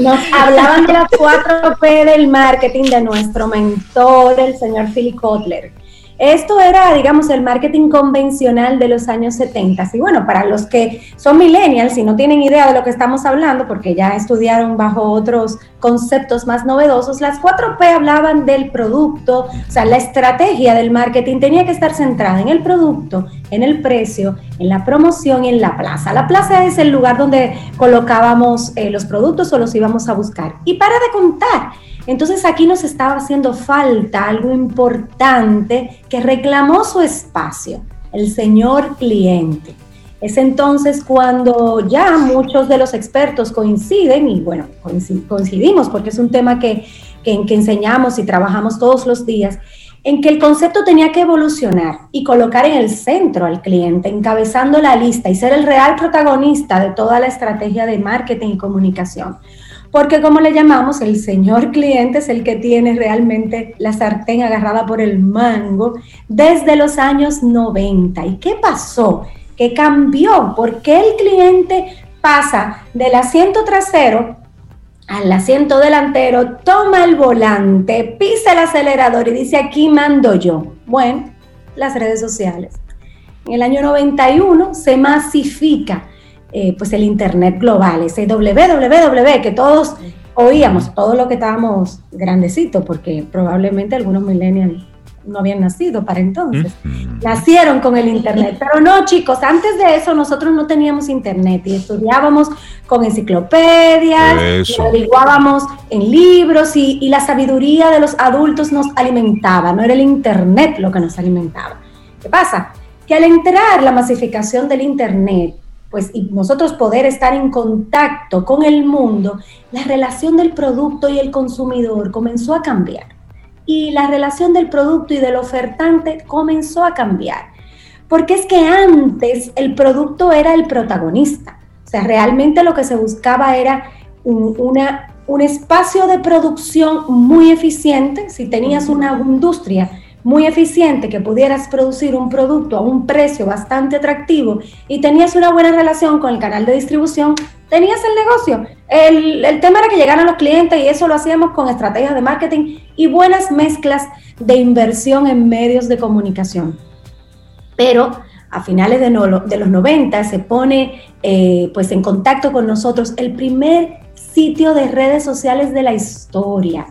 Nos hablaban de las cuatro P del marketing de nuestro mentor, el señor Philip Kotler esto era, digamos, el marketing convencional de los años 70. Y bueno, para los que son millennials y no tienen idea de lo que estamos hablando, porque ya estudiaron bajo otros conceptos más novedosos, las 4P hablaban del producto, o sea, la estrategia del marketing tenía que estar centrada en el producto, en el precio, en la promoción y en la plaza. La plaza es el lugar donde colocábamos eh, los productos o los íbamos a buscar. Y para de contar, entonces aquí nos estaba haciendo falta algo importante que reclamó su espacio, el señor cliente. Es entonces cuando ya muchos de los expertos coinciden, y bueno, coincidimos porque es un tema que, que, que enseñamos y trabajamos todos los días, en que el concepto tenía que evolucionar y colocar en el centro al cliente, encabezando la lista y ser el real protagonista de toda la estrategia de marketing y comunicación porque como le llamamos, el señor cliente es el que tiene realmente la sartén agarrada por el mango desde los años 90. ¿Y qué pasó? ¿Qué cambió? ¿Por qué el cliente pasa del asiento trasero al asiento delantero, toma el volante, pisa el acelerador y dice aquí mando yo? Bueno, las redes sociales. En el año 91 se masifica eh, pues el Internet global, ese www que todos oíamos, todo lo que estábamos grandecitos, porque probablemente algunos millennials no habían nacido para entonces. Nacieron con el Internet. Pero no, chicos, antes de eso nosotros no teníamos Internet y estudiábamos con enciclopedias, y averiguábamos en libros y, y, la sabiduría de los adultos nos alimentaba, no era el Internet lo que nos alimentaba. ¿Qué pasa? Que al entrar la masificación del Internet, pues y nosotros poder estar en contacto con el mundo, la relación del producto y el consumidor comenzó a cambiar. Y la relación del producto y del ofertante comenzó a cambiar. Porque es que antes el producto era el protagonista. O sea, realmente lo que se buscaba era un, una, un espacio de producción muy eficiente. Si tenías una industria muy eficiente, que pudieras producir un producto a un precio bastante atractivo y tenías una buena relación con el canal de distribución, tenías el negocio. El, tema era que llegaran los clientes y eso lo hacíamos con estrategias de marketing y buenas mezclas de inversión en medios de comunicación. Pero a finales de, de los 90 se pone eh, pues en contacto con nosotros el primer sitio de redes sociales de la historia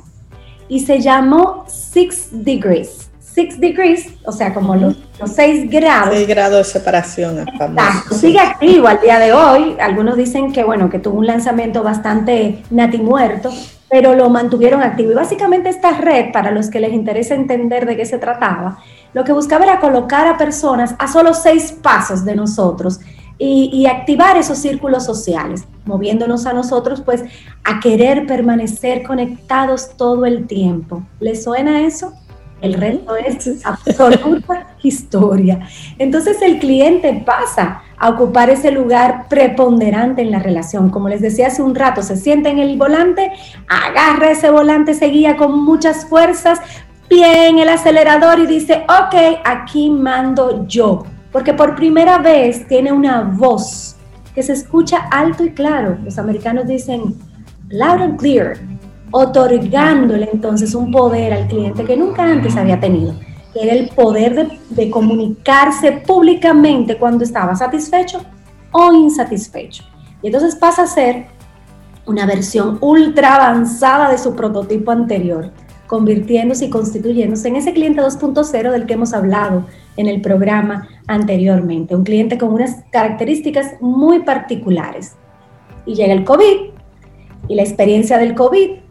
y se llamó Six Degrees. Six Degrees, o sea, como los, los seis grados. Seis grados de separación. Sigue activo al día de hoy. Algunos dicen que, bueno, que tuvo un lanzamiento bastante natimuerto, pero lo mantuvieron activo. Y básicamente esta red, para los que les interesa entender de qué se trataba, lo que buscaba era colocar a personas a solo seis pasos de nosotros y, activar esos círculos sociales, moviéndonos a nosotros pues a querer permanecer conectados todo el tiempo. ¿Les suena eso? El resto es absoluta historia. Entonces el cliente pasa a ocupar ese lugar preponderante en la relación. Como les decía hace un rato, se sienta en el volante, agarra ese volante, se guía con muchas fuerzas, pie en el acelerador y dice, ok, aquí mando yo porque por primera vez tiene una voz que se escucha alto y claro. Los americanos dicen loud and clear, otorgándole entonces un poder al cliente que nunca antes había tenido, que era el poder de, comunicarse públicamente cuando estaba satisfecho o insatisfecho. Y entonces pasa a ser una versión ultra avanzada de su prototipo anterior, convirtiéndose y constituyéndose en ese cliente 2.0 del que hemos hablado en el programa anteriormente. Un cliente con unas características muy particulares. Y llega el COVID y la experiencia del COVID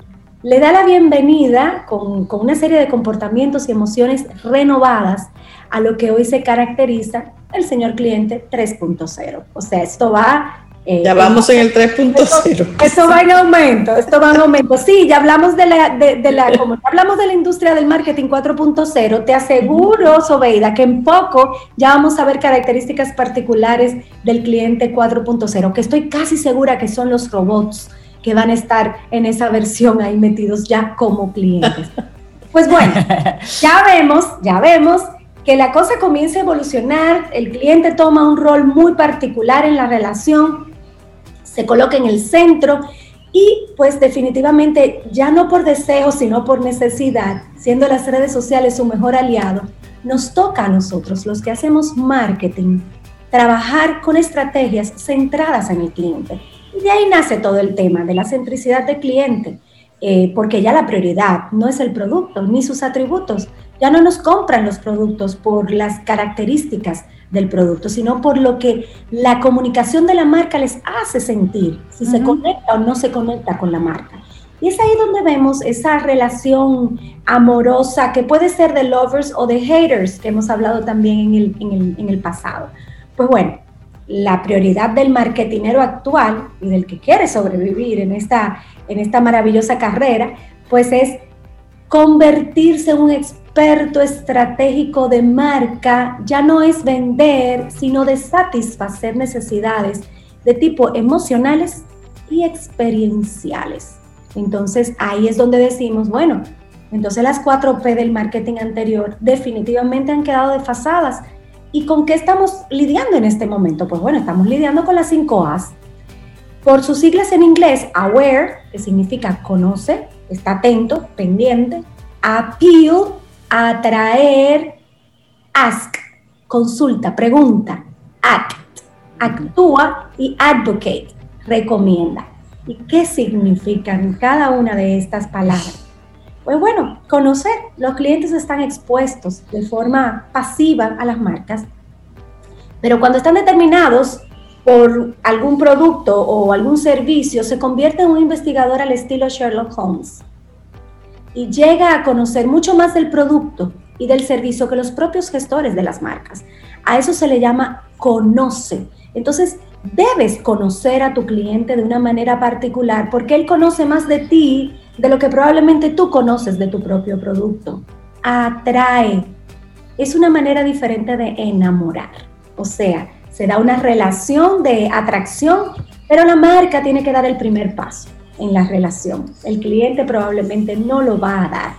le da la bienvenida con, con una serie de comportamientos y emociones renovadas a lo que hoy se caracteriza el señor cliente 3.0. O sea, esto va eh, ya vamos en el 3.0. Esto, va en aumento, esto va en aumento. Sí, ya hablamos de la, de, la, como hablamos de la industria del marketing 4.0, te aseguro, Sobeida, que en poco ya vamos a ver características particulares del cliente 4.0, que estoy casi segura que son los robots que van a estar en esa versión ahí metidos ya como clientes. Pues bueno, ya vemos, ya vemos que la cosa comienza a evolucionar, el cliente toma un rol muy particular en la relación, se coloca en el centro y pues definitivamente ya no por deseo, sino por necesidad, siendo las redes sociales su mejor aliado, nos toca a nosotros, los que hacemos marketing, trabajar con estrategias centradas en el cliente. Y de ahí nace todo el tema de la centricidad del cliente, eh, porque ya la prioridad no es el producto ni sus atributos. Ya no nos compran los productos por las características del producto, sino por lo que la comunicación de la marca les hace sentir, si se conecta o no se conecta con la marca. Y es ahí donde vemos esa relación amorosa que puede ser de lovers o de haters, que hemos hablado también en el, en el, en el pasado. Pues bueno, la prioridad del marketinero actual y del que quiere sobrevivir en esta, en esta maravillosa carrera, pues es convertirse en un experto estratégico de marca ya no es vender, sino de satisfacer necesidades de tipo emocionales y experienciales. Entonces ahí es donde decimos, bueno, entonces las 4P del marketing anterior definitivamente han quedado desfasadas. ¿Y con qué estamos lidiando en este momento? Pues bueno, estamos lidiando con las 5 A's. Por sus siglas en inglés, aware, que significa conoce, está atento, pendiente, appeal, atraer, ask, consulta, pregunta, act, actúa y advocate, recomienda. ¿Y qué significan cada una de estas palabras? Pues bueno, conocer, los clientes están expuestos de forma pasiva a las marcas, pero cuando están determinados por algún producto o algún servicio, se convierte en un investigador al estilo Sherlock Holmes y llega a conocer mucho más del producto y del servicio que los propios gestores de las marcas. A eso se le llama conoce. Entonces, debes conocer a tu cliente de una manera particular porque él conoce más de ti de lo que probablemente tú conoces de tu propio producto. Atrae. Es una manera diferente de enamorar. O sea, se da una relación de atracción, pero la marca tiene que dar el primer paso en la relación. El cliente probablemente no lo va a dar.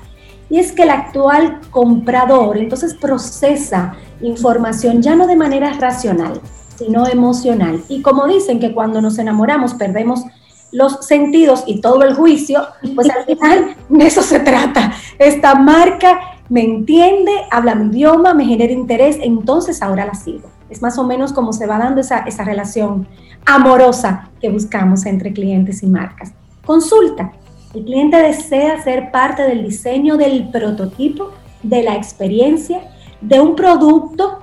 Y es que el actual comprador entonces procesa información ya no de manera racional, sino emocional. Y como dicen que cuando nos enamoramos perdemos los sentidos y todo el juicio, pues al final de eso se trata. Esta marca me entiende, habla mi idioma, me genera interés, entonces ahora la sigo. Es más o menos como se va dando esa, esa relación amorosa que buscamos entre clientes y marcas. Consulta. El cliente desea ser parte del diseño del prototipo, de la experiencia, de un producto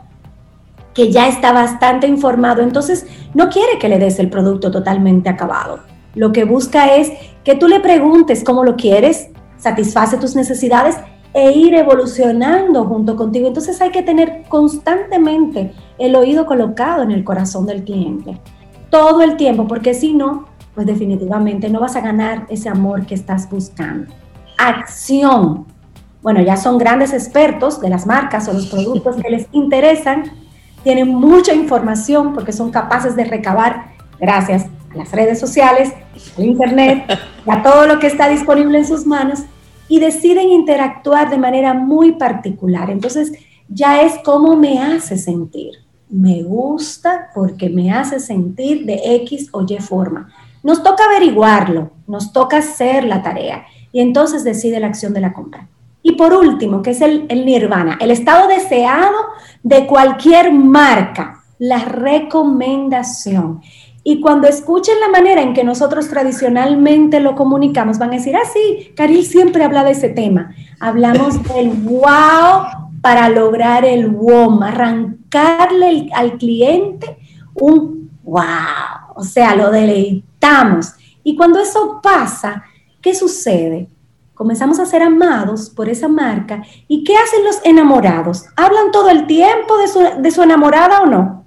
que ya está bastante informado, entonces no quiere que le des el producto totalmente acabado. Lo que busca es que tú le preguntes cómo lo quieres, satisface tus necesidades e ir evolucionando junto contigo. Entonces hay que tener constantemente el oído colocado en el corazón del cliente, todo el tiempo, porque si no, pues definitivamente no vas a ganar ese amor que estás buscando. Acción. Bueno, ya son grandes expertos de las marcas o los productos que les interesan, tienen mucha información porque son capaces de recabar gracias a las redes sociales, al internet, a todo lo que está disponible en sus manos y deciden interactuar de manera muy particular. Entonces, ya es cómo me hace sentir. Me gusta porque me hace sentir de X o Y forma. Nos toca averiguarlo, nos toca hacer la tarea y entonces decide la acción de la compra. Y por último, que es el, el nirvana, el estado deseado de cualquier marca, la recomendación. Y cuando escuchen la manera en que nosotros tradicionalmente lo comunicamos, van a decir, ah, sí, Caril siempre habla de ese tema. Hablamos del wow para lograr el WOM, arrancarle al cliente un wow, o sea, lo deleitamos. Y cuando eso pasa, ¿qué sucede? Comenzamos a ser amados por esa marca. ¿Y qué hacen los enamorados? ¿Hablan todo el tiempo de su, de su enamorada o no?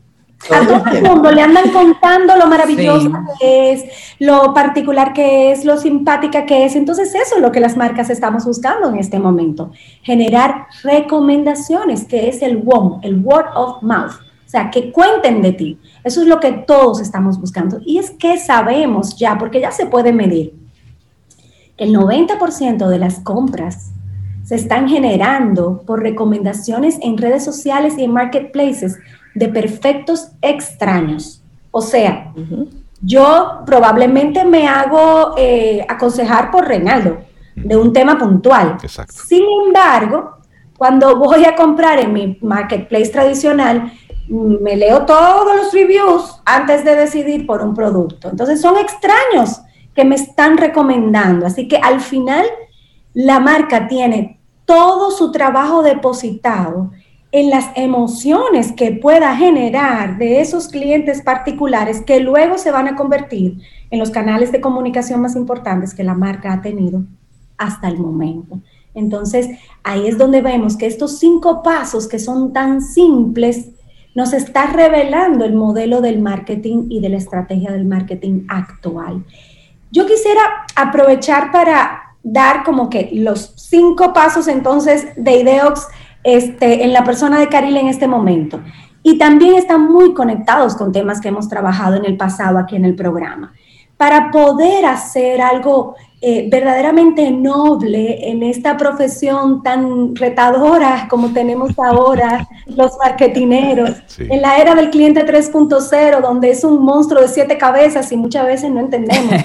A todo el mundo le andan contando lo maravillosa que es, lo particular que es, lo simpática que es. Entonces eso es lo que las marcas estamos buscando en este momento. Generar recomendaciones, que es el WOM, el Word of Mouth. O sea, que cuenten de ti. Eso es lo que todos estamos buscando. Y es que sabemos ya, porque ya se puede medir, el 90% de las compras se están generando por recomendaciones en redes sociales y en marketplaces de perfectos extraños. O sea, yo probablemente me hago eh, aconsejar por Reinaldo de un tema puntual. Sin embargo, cuando voy a comprar en mi marketplace tradicional, me leo todos los reviews antes de decidir por un producto. Entonces son extraños que me están recomendando. Así que al final la marca tiene todo su trabajo depositado en las emociones que pueda generar de esos clientes particulares que luego se van a convertir en los canales de comunicación más importantes que la marca ha tenido hasta el momento. Entonces, ahí es donde vemos que estos cinco pasos que son tan simples nos está revelando el modelo del marketing y de la estrategia del marketing actual. Yo quisiera aprovechar para dar como que los cinco pasos entonces de Ideox este, en la persona de Caril en este momento. Y también están muy conectados con temas que hemos trabajado en el pasado aquí en el programa. Para poder hacer algo eh, verdaderamente noble en esta profesión tan retadora como tenemos ahora los marketineros, en la era del cliente 3.0, donde es un monstruo de siete cabezas y muchas veces no entendemos.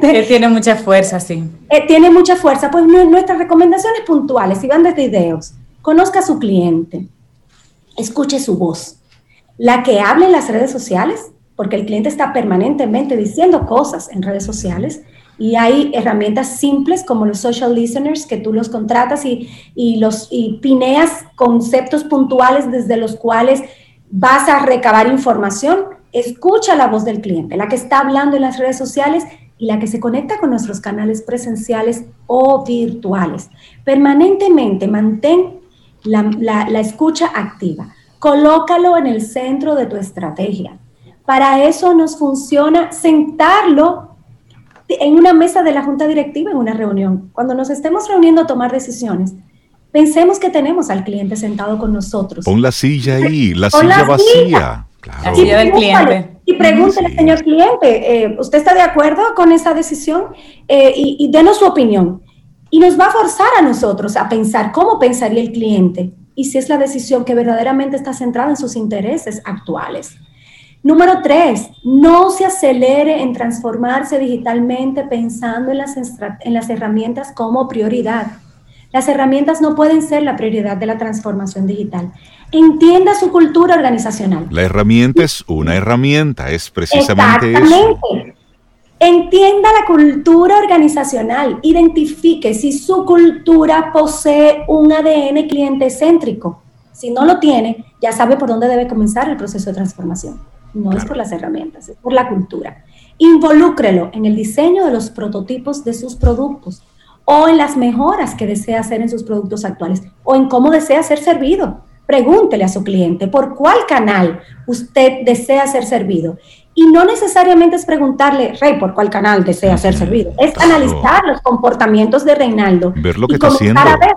que tiene mucha fuerza, sí. Eh, tiene mucha fuerza. Pues nuestras recomendaciones puntuales, si van desde ideos, conozca a su cliente, escuche su voz, la que hable en las redes sociales, porque el cliente está permanentemente diciendo cosas en redes sociales y hay herramientas simples como los social listeners que tú los contratas y, los y pineas conceptos puntuales desde los cuales vas a recabar información. Escucha la voz del cliente, la que está hablando en las redes sociales y la que se conecta con nuestros canales presenciales o virtuales. Permanentemente mantén la, la escucha activa. Colócalo en el centro de tu estrategia. Para eso nos funciona sentarlo en una mesa de la junta directiva en una reunión. Cuando nos estemos reuniendo a tomar decisiones, pensemos que tenemos al cliente sentado con nosotros. Pon la silla ahí, la silla vacía. La silla del cliente. Y pregúntele, señor cliente, eh, ¿usted está de acuerdo con esa decisión? Eh, y, y denos su opinión. Y nos va a forzar a nosotros a pensar cómo pensaría el cliente y si es la decisión que verdaderamente está centrada en sus intereses actuales. Número tres, no se acelere en transformarse digitalmente pensando en las, en las herramientas como prioridad. Las herramientas no pueden ser la prioridad de la transformación digital. Entienda su cultura organizacional. La herramienta es una herramienta, es precisamente eso. Entienda la cultura organizacional, identifique si su cultura posee un ADN cliente céntrico. Si no lo tiene, ya sabe por dónde debe comenzar el proceso de transformación. No es por las herramientas, es por la cultura. Involúcrelo en el diseño de los prototipos de sus productos o en las mejoras que desea hacer en sus productos actuales o en cómo desea ser servido. Pregúntele a su cliente por cuál canal usted desea ser servido. Y no necesariamente es preguntarle, Rey, por cuál canal desea ser servido. Es analizar los comportamientos de Reinaldo. Ver lo que está haciendo. A ver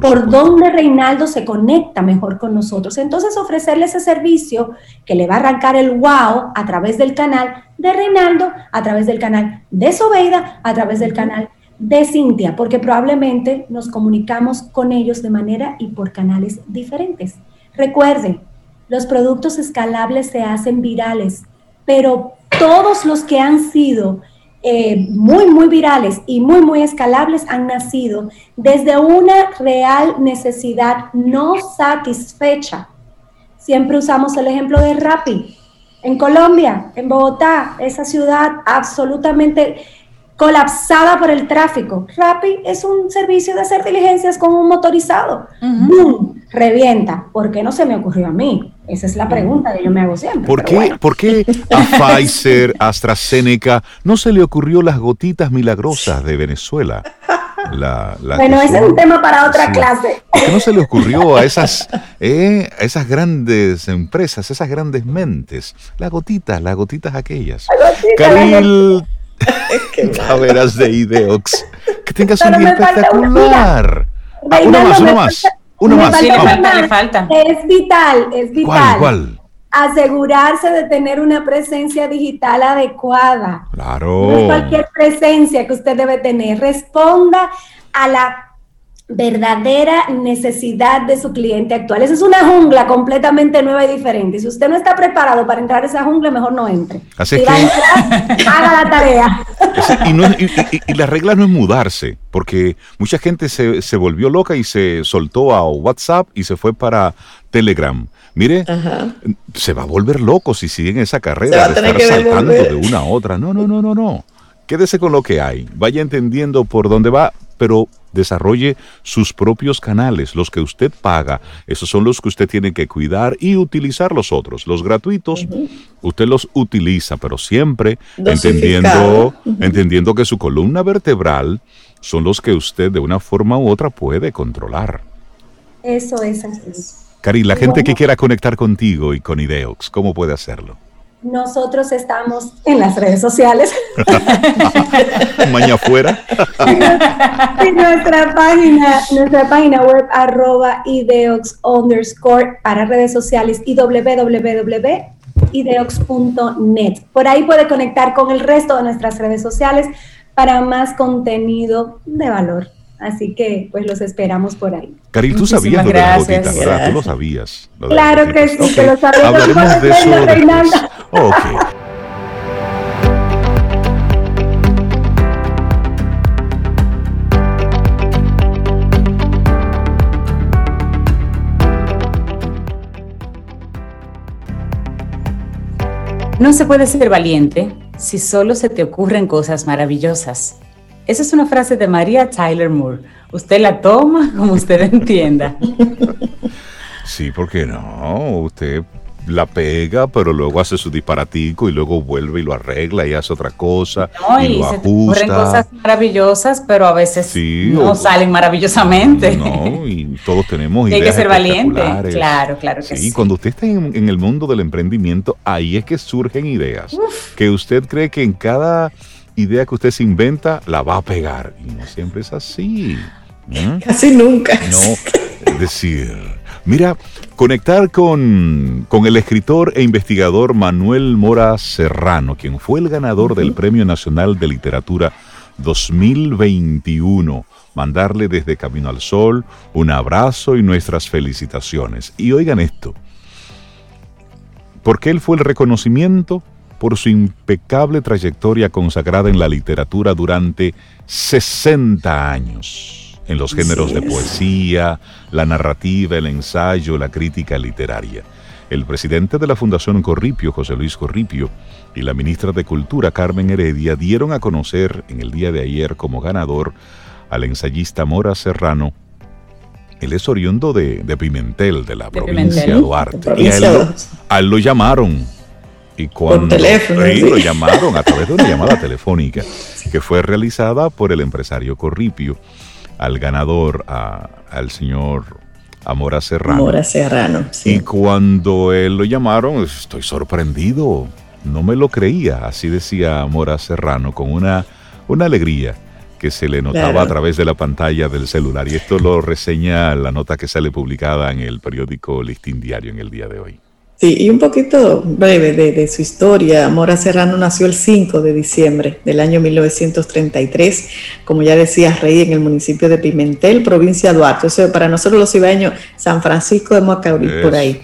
por, dónde Reinaldo se conecta mejor con nosotros. Entonces ofrecerle ese servicio que le va a arrancar el wow a través del canal de Reinaldo, a través del canal de Sobeida, a través del canal de Cintia, porque probablemente nos comunicamos con ellos de manera y por canales diferentes. Recuerden, los productos escalables se hacen virales, pero todos los que han sido eh, muy, muy virales y muy, muy escalables han nacido desde una real necesidad no satisfecha. Siempre usamos el ejemplo de Rappi. En Colombia, en Bogotá, esa ciudad absolutamente colapsada por el tráfico. Rappi es un servicio de hacer diligencias con un motorizado. ¡Bum! Revienta. ¿Por qué no se me ocurrió a mí? Esa es la pregunta que yo me hago siempre. ¿Por, qué, ¿por qué a Pfizer, AstraZeneca, no se le ocurrió las gotitas milagrosas de Venezuela? bueno, ese es un tema para otra clase. ¿Por qué no se le ocurrió a esas, eh, a esas grandes empresas, esas grandes mentes? Las gotitas, las gotitas aquellas. Caril Caberas de Ideox. Que tengas un día espectacular. Ah, uno más, uno más. Uno más. falta. Es vital, es vital. ¿Cuál, Asegurarse de tener una presencia digital adecuada. Claro. No es cualquier presencia que usted debe tener. Responda a la verdadera necesidad de su cliente actual. Esa es una jungla completamente nueva y diferente. Si usted no está preparado para entrar a esa jungla, mejor no entre. Así si va a entrar, haga la tarea. Y, la regla no es mudarse, porque mucha gente se, se, volvió loca y se soltó a WhatsApp y se fue para Telegram. Mire, se va a volver loco si siguen esa carrera de estar saltando de una a otra. No, no, no, no, no. Quédese con lo que hay. Vaya entendiendo por dónde va, pero desarrolle sus propios canales, los que usted paga. Esos son los que usted tiene que cuidar y utilizar los otros. Los gratuitos, usted los utiliza, pero siempre entendiendo, entendiendo que su columna vertebral son los que usted de una forma u otra puede controlar. Eso es así. Cari, la gente que quiera conectar contigo y con Ideox, ¿cómo puede hacerlo? Nosotros estamos en las redes sociales. Maña afuera. en nuestra página, nuestra página web arroba ideox underscore para redes sociales y www.ideox.net. Por ahí puede conectar con el resto de nuestras redes sociales para más contenido de valor. Así que pues los esperamos por ahí. Caril, tú sabías lo de las gotitas, ¿verdad? Tú lo sabías. claro que sí, que lo sabía. Hablaremos de eso Ok. No se puede ser valiente si solo se te ocurren cosas maravillosas. Esa es una frase de María Tyler Moore. Usted la toma como usted entienda. Sí, porque no, usted la pega, pero luego hace su disparatico y luego vuelve y lo arregla y hace otra cosa y, lo se ajusta. cosas maravillosas, pero a veces no salen maravillosamente. No, y todos tenemos ideas Hay que ser valiente, claro, claro que sí. cuando usted está en, el mundo del emprendimiento, ahí es que surgen ideas. Que usted cree que en cada idea que usted se inventa, la va a pegar. Y no siempre es así. Casi nunca. No, es decir, mira, conectar con, con, el escritor e investigador Manuel Mora Serrano, quien fue el ganador del Premio Nacional de Literatura 2021. Mandarle desde Camino al Sol un abrazo y nuestras felicitaciones. Y oigan esto, porque él fue el reconocimiento por su impecable trayectoria consagrada en la literatura durante 60 años en los géneros de poesía, la narrativa, el ensayo, la crítica literaria. el presidente de la Fundación Corripio, José Luis Corripio, y la ministra de Cultura, Carmen Heredia, dieron a conocer en el día de ayer como ganador al ensayista Mora Serrano. Él es oriundo de, Pimentel, de la provincia de Duarte. y a él, lo llamaron. Y cuando teléfono, lo llamaron a través de una llamada telefónica que fue realizada por el empresario Corripio al ganador, al señor Amora Serrano. Amora Serrano, sí. Y cuando él lo llamaron, estoy sorprendido, no me lo creía, así decía Amora Serrano, con una, una alegría que se le notaba a través de la pantalla del celular. Y esto lo reseña la nota que sale publicada en el periódico Listín Diario en el día de hoy. Sí, y un poquito breve de, su historia. Mora Serrano nació el 5 de diciembre del año 1933, como ya decía Rey, en el municipio de Pimentel, provincia de Duarte. O sea, para nosotros los ibaños, San Francisco de Macorís, por ahí.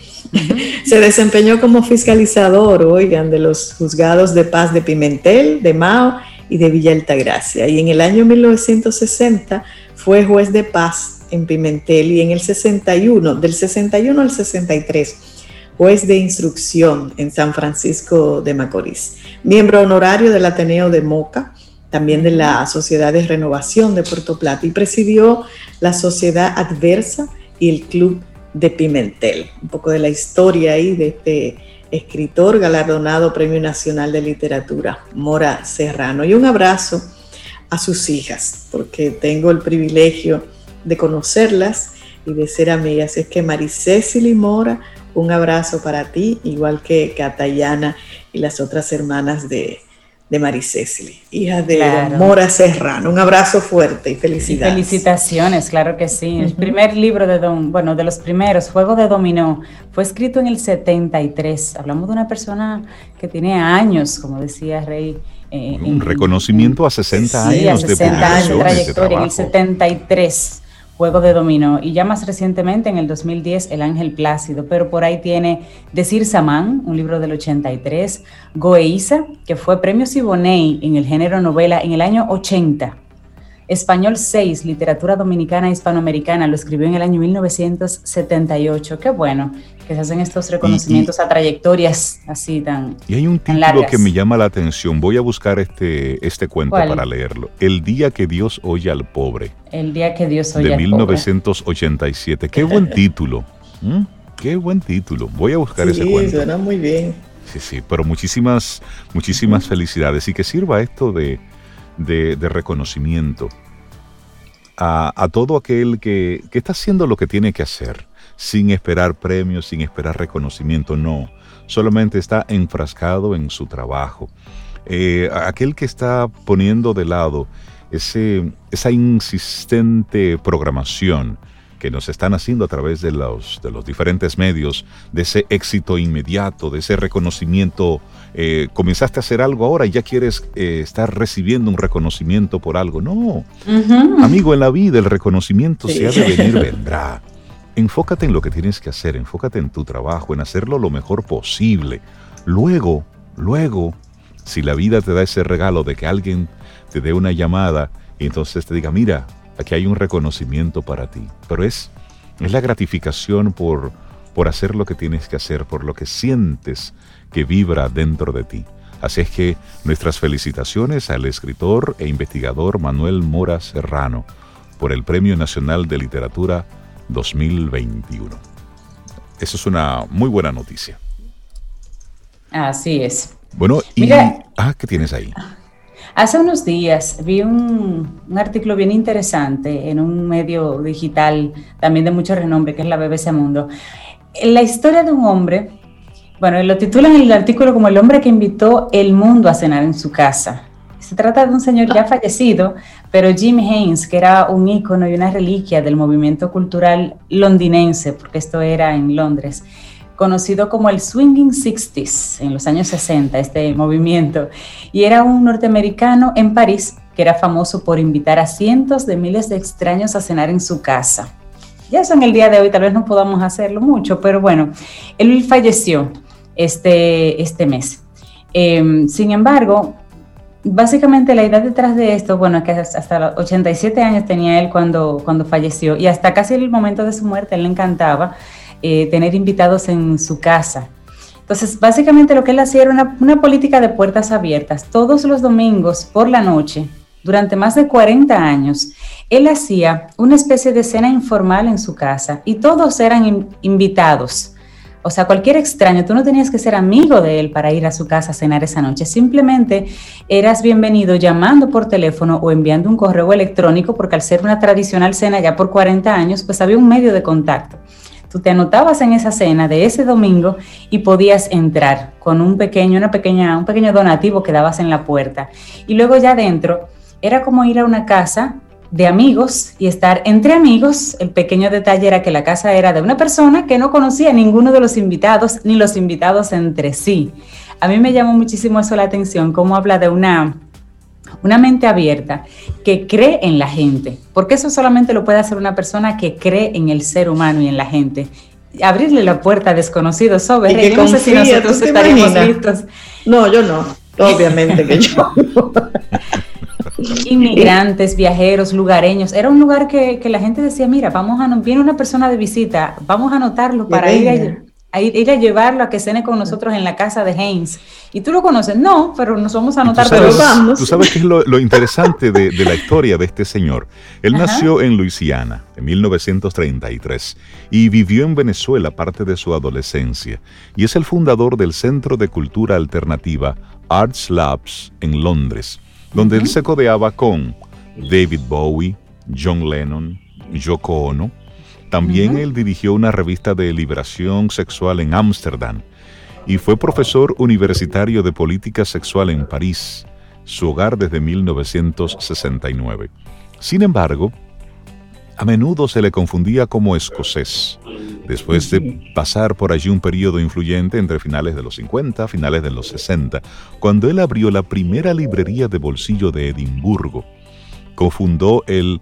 Se desempeñó como fiscalizador, oigan, de los juzgados de paz de Pimentel, de Mao y de Villa Altagracia. Y en el año 1960 fue juez de paz en Pimentel y en el 61, del 61 al 63 juez de instrucción en San Francisco de Macorís, miembro honorario del Ateneo de Moca, también de la Sociedad de Renovación de Puerto Plata y presidió la Sociedad Adversa y el Club de Pimentel. Un poco de la historia ahí de este escritor galardonado Premio Nacional de Literatura, Mora Serrano. Y un abrazo a sus hijas, porque tengo el privilegio de conocerlas y de ser amigas. Es que Maricésil Mora un abrazo para ti, igual que Catayana y las otras hermanas de, de Maricésili, hija de Mora Serrano. Un abrazo fuerte y felicidades. felicitaciones, claro que sí. El primer libro de Don, bueno, de los primeros, Juego de Dominó, fue escrito en el 73. Hablamos de una persona que tiene años, como decía Rey. Eh, un reconocimiento a 60 años de años de trayectoria, en el 73. Juego de Dominó y ya más recientemente en el 2010 El Ángel Plácido, pero por ahí tiene Decir Samán, un libro del 83, Goeiza, que fue premio Siboney en el género novela en el año 80, Español 6, Literatura Dominicana Hispanoamericana, lo escribió en el año 1978. Qué bueno que se hacen estos reconocimientos a trayectorias así tan Y hay un título que me llama la atención. Voy a buscar este, este cuento para leerlo. El día que Dios oye al pobre. El día que Dios oye al pobre. De 1987. Qué buen título. ¿Mm? Qué buen título. Voy a buscar ese cuento. Sí, suena muy bien. Sí, sí, pero muchísimas, muchísimas felicidades y que sirva esto de de, reconocimiento a, todo aquel que, está haciendo lo que tiene que hacer, sin esperar premios, sin esperar reconocimiento, no, solamente está enfrascado en su trabajo. Eh, aquel que está poniendo de lado ese, esa insistente programación, que nos están haciendo a través de los, de los diferentes medios, de ese éxito inmediato, de ese reconocimiento. Eh, comenzaste a hacer algo ahora y ya quieres eh, estar recibiendo un reconocimiento por algo. No, amigo, en la vida el reconocimiento se ha de venir, vendrá. Enfócate en lo que tienes que hacer, enfócate en tu trabajo, en hacerlo lo mejor posible. Luego, luego, si la vida te da ese regalo de que alguien te dé una llamada y entonces te diga, mira, Aquí hay un reconocimiento para ti, pero es, es la gratificación por, por hacer lo que tienes que hacer, por lo que sientes que vibra dentro de ti. Así es que nuestras felicitaciones al escritor e investigador Manuel Mora Serrano por el Premio Nacional de Literatura 2021. Eso es una muy buena noticia. Así es. Bueno, y... Mira, ah, ¿qué tienes ahí? Hace unos días vi un, artículo bien interesante en un medio digital también de mucho renombre, que es la BBC Mundo. La historia de un hombre, bueno, lo titulan en el artículo como el hombre que invitó el mundo a cenar en su casa. Se trata de un señor ya fallecido, pero Jim Haynes, que era un ícono y una reliquia del movimiento cultural londinense, porque esto era en Londres conocido como el Swinging Sixties en los años 60, este movimiento, y era un norteamericano en París que era famoso por invitar a cientos de miles de extraños a cenar en su casa. Ya eso en el día de hoy tal vez no podamos hacerlo mucho, pero bueno, él falleció este, este mes. Em, sin embargo, básicamente la idea detrás de esto, bueno, que hasta los 87 años tenía él cuando, cuando falleció y hasta casi el momento de su muerte él le encantaba eh, tener invitados en su casa. Entonces, básicamente lo que él hacía era una política de puertas abiertas. Todos los domingos por la noche, durante más de 40 años, él hacía una especie de cena informal en su casa y todos eran invitados. O sea, cualquier extraño, tú no tenías que ser amigo de él para ir a su casa a cenar esa noche. Simplemente eras bienvenido llamando por teléfono o enviando un correo electrónico, porque al ser una tradicional cena ya por 40 años, pues había un medio de contacto. Tú te anotabas en esa cena de ese domingo y podías entrar con un pequeño, una pequeña, un pequeño donativo que dabas en la puerta. Y luego ya adentro era como ir a una casa de amigos y estar entre amigos. El pequeño detalle era que la casa era de una persona que no conocía a ninguno de los invitados ni los invitados entre sí. A mí me llamó muchísimo eso la atención, cómo habla de una, una mente abierta que cree en la gente, porque eso solamente lo puede hacer una persona que cree en el ser humano y en la gente. Abrirle la puerta a desconocidos sobre, no sé si nosotros estaríamos listos. No, yo no, obviamente que yo. Inmigrantes, viajeros, lugareños. Era un lugar que, la gente decía, mira, vamos a, viene una persona de visita, vamos a anotarlo para ir a, ir a, llevarlo a que cene con nosotros en la casa de Haynes. Y tú lo conoces, no, pero nos vamos a anotar, pero vamos. Tú sabes qué es lo, interesante de, la historia de este señor. Él nació en Luisiana en 1933 y vivió en Venezuela parte de su adolescencia. Y es el fundador del Centro de Cultura Alternativa Arts Labs en Londres donde él se codeaba con David Bowie, John Lennon, Yoko Ono. También él dirigió una revista de liberación sexual en Ámsterdam y fue profesor universitario de política sexual en París, su hogar desde 1969. Sin embargo, a menudo se le confundía como escocés, después de pasar por allí un periodo influyente entre finales de los 50, finales de los 60, cuando él abrió la primera librería de bolsillo de Edimburgo. Cofundó el,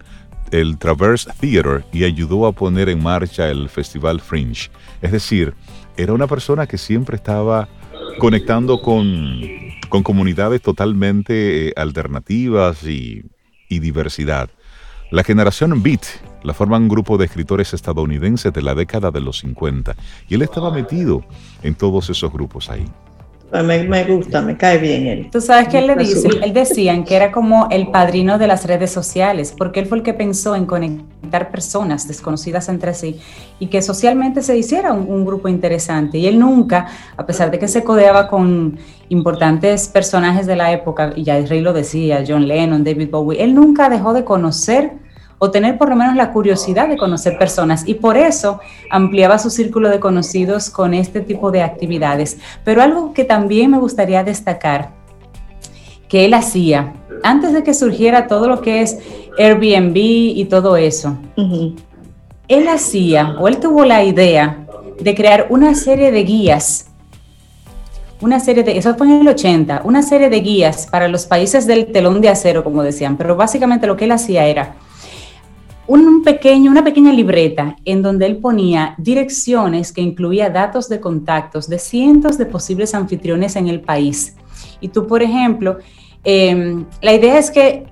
el Traverse Theatre y ayudó a poner en marcha el Festival Fringe. Es decir, era una persona que siempre estaba conectando con, con comunidades totalmente eh, alternativas y, y diversidad. La generación Beat la forman un grupo de escritores estadounidenses de la década de los 50 y él estaba metido en todos esos grupos ahí. Me, gusta, me cae bien él. Tú sabes que él le dice, él decían que era como el padrino de las redes sociales, porque él fue el que pensó en conectar personas desconocidas entre sí y que socialmente se hiciera un, un grupo interesante. Y él nunca, a pesar de que se codeaba con importantes personajes de la época, y ya el rey lo decía, John Lennon, David Bowie, él nunca dejó de conocer o tener por lo menos la curiosidad de conocer personas. Y por eso ampliaba su círculo de conocidos con este tipo de actividades. Pero algo que también me gustaría destacar que él hacía antes de que surgiera todo lo que es Airbnb y todo eso, él hacía o él tuvo la idea de crear una serie de guías. Una serie de, eso fue en el 80, una serie de guías para los países del telón de acero, como decían, pero básicamente lo que él hacía era un pequeño, una pequeña libreta en donde él ponía direcciones que incluía datos de contactos de cientos de posibles anfitriones en el país. Y tú, por ejemplo, em, la idea es que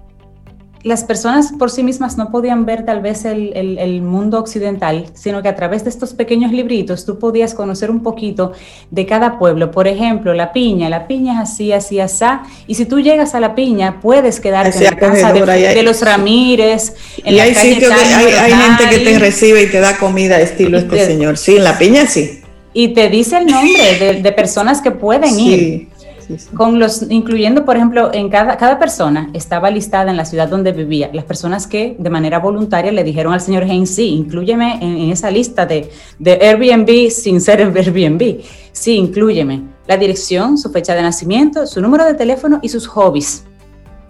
las personas por sí mismas no podían ver tal vez el, mundo occidental, sino que a través de estos pequeños libritos tú podías conocer un poquito de cada pueblo. Por ejemplo, la piña, la piña es así, así, así. Y si tú llegas a la piña, puedes quedarte en la casa de, los Ramírez. y hay sitios hay, gente que te recibe y te da comida estilo este señor. Sí, en la piña sí. Y te dice el nombre de, personas que pueden ir. Con los, incluyendo, por ejemplo, en cada, persona estaba listada en la ciudad donde vivía, las personas que de manera voluntaria le dijeron al señor Haynes, sí, inclúyeme en, esa lista de, de Airbnb sin ser Airbnb, sí, inclúyeme la dirección, su fecha de nacimiento, su número de teléfono y sus hobbies.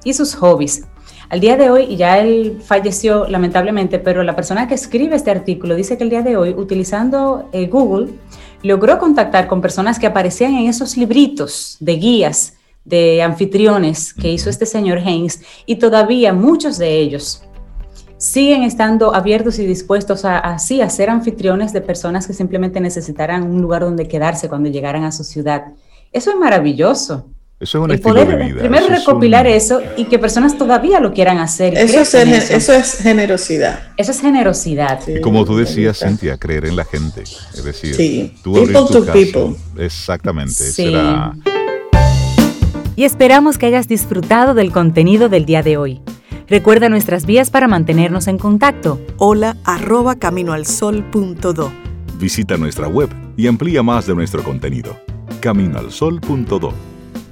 Y sus hobbies. Al día de hoy, y ya él falleció lamentablemente, pero la persona que escribe este artículo dice que el día de hoy, utilizando eh, Google, logró contactar con personas que aparecían en esos libritos de guías de anfitriones que hizo este señor Haynes y todavía muchos de ellos siguen estando abiertos y dispuestos a, así a ser anfitriones de personas que simplemente necesitaran un lugar donde quedarse cuando llegaran a su ciudad. Eso es maravilloso. Eso es un estilo de vida. Primero recopilar eso y que personas todavía lo quieran hacer. Eso es, eso. es, generosidad. Eso es generosidad. y como tú decías, Cintia, creer en la gente. Es decir, sí. tú people to people. Exactamente. Sí. Y esperamos que hayas disfrutado del contenido del día de hoy. Recuerda nuestras vías para mantenernos en contacto. Hola arroba caminoalsol.do. Visita nuestra web y amplía más de nuestro contenido. Caminoalsol.do.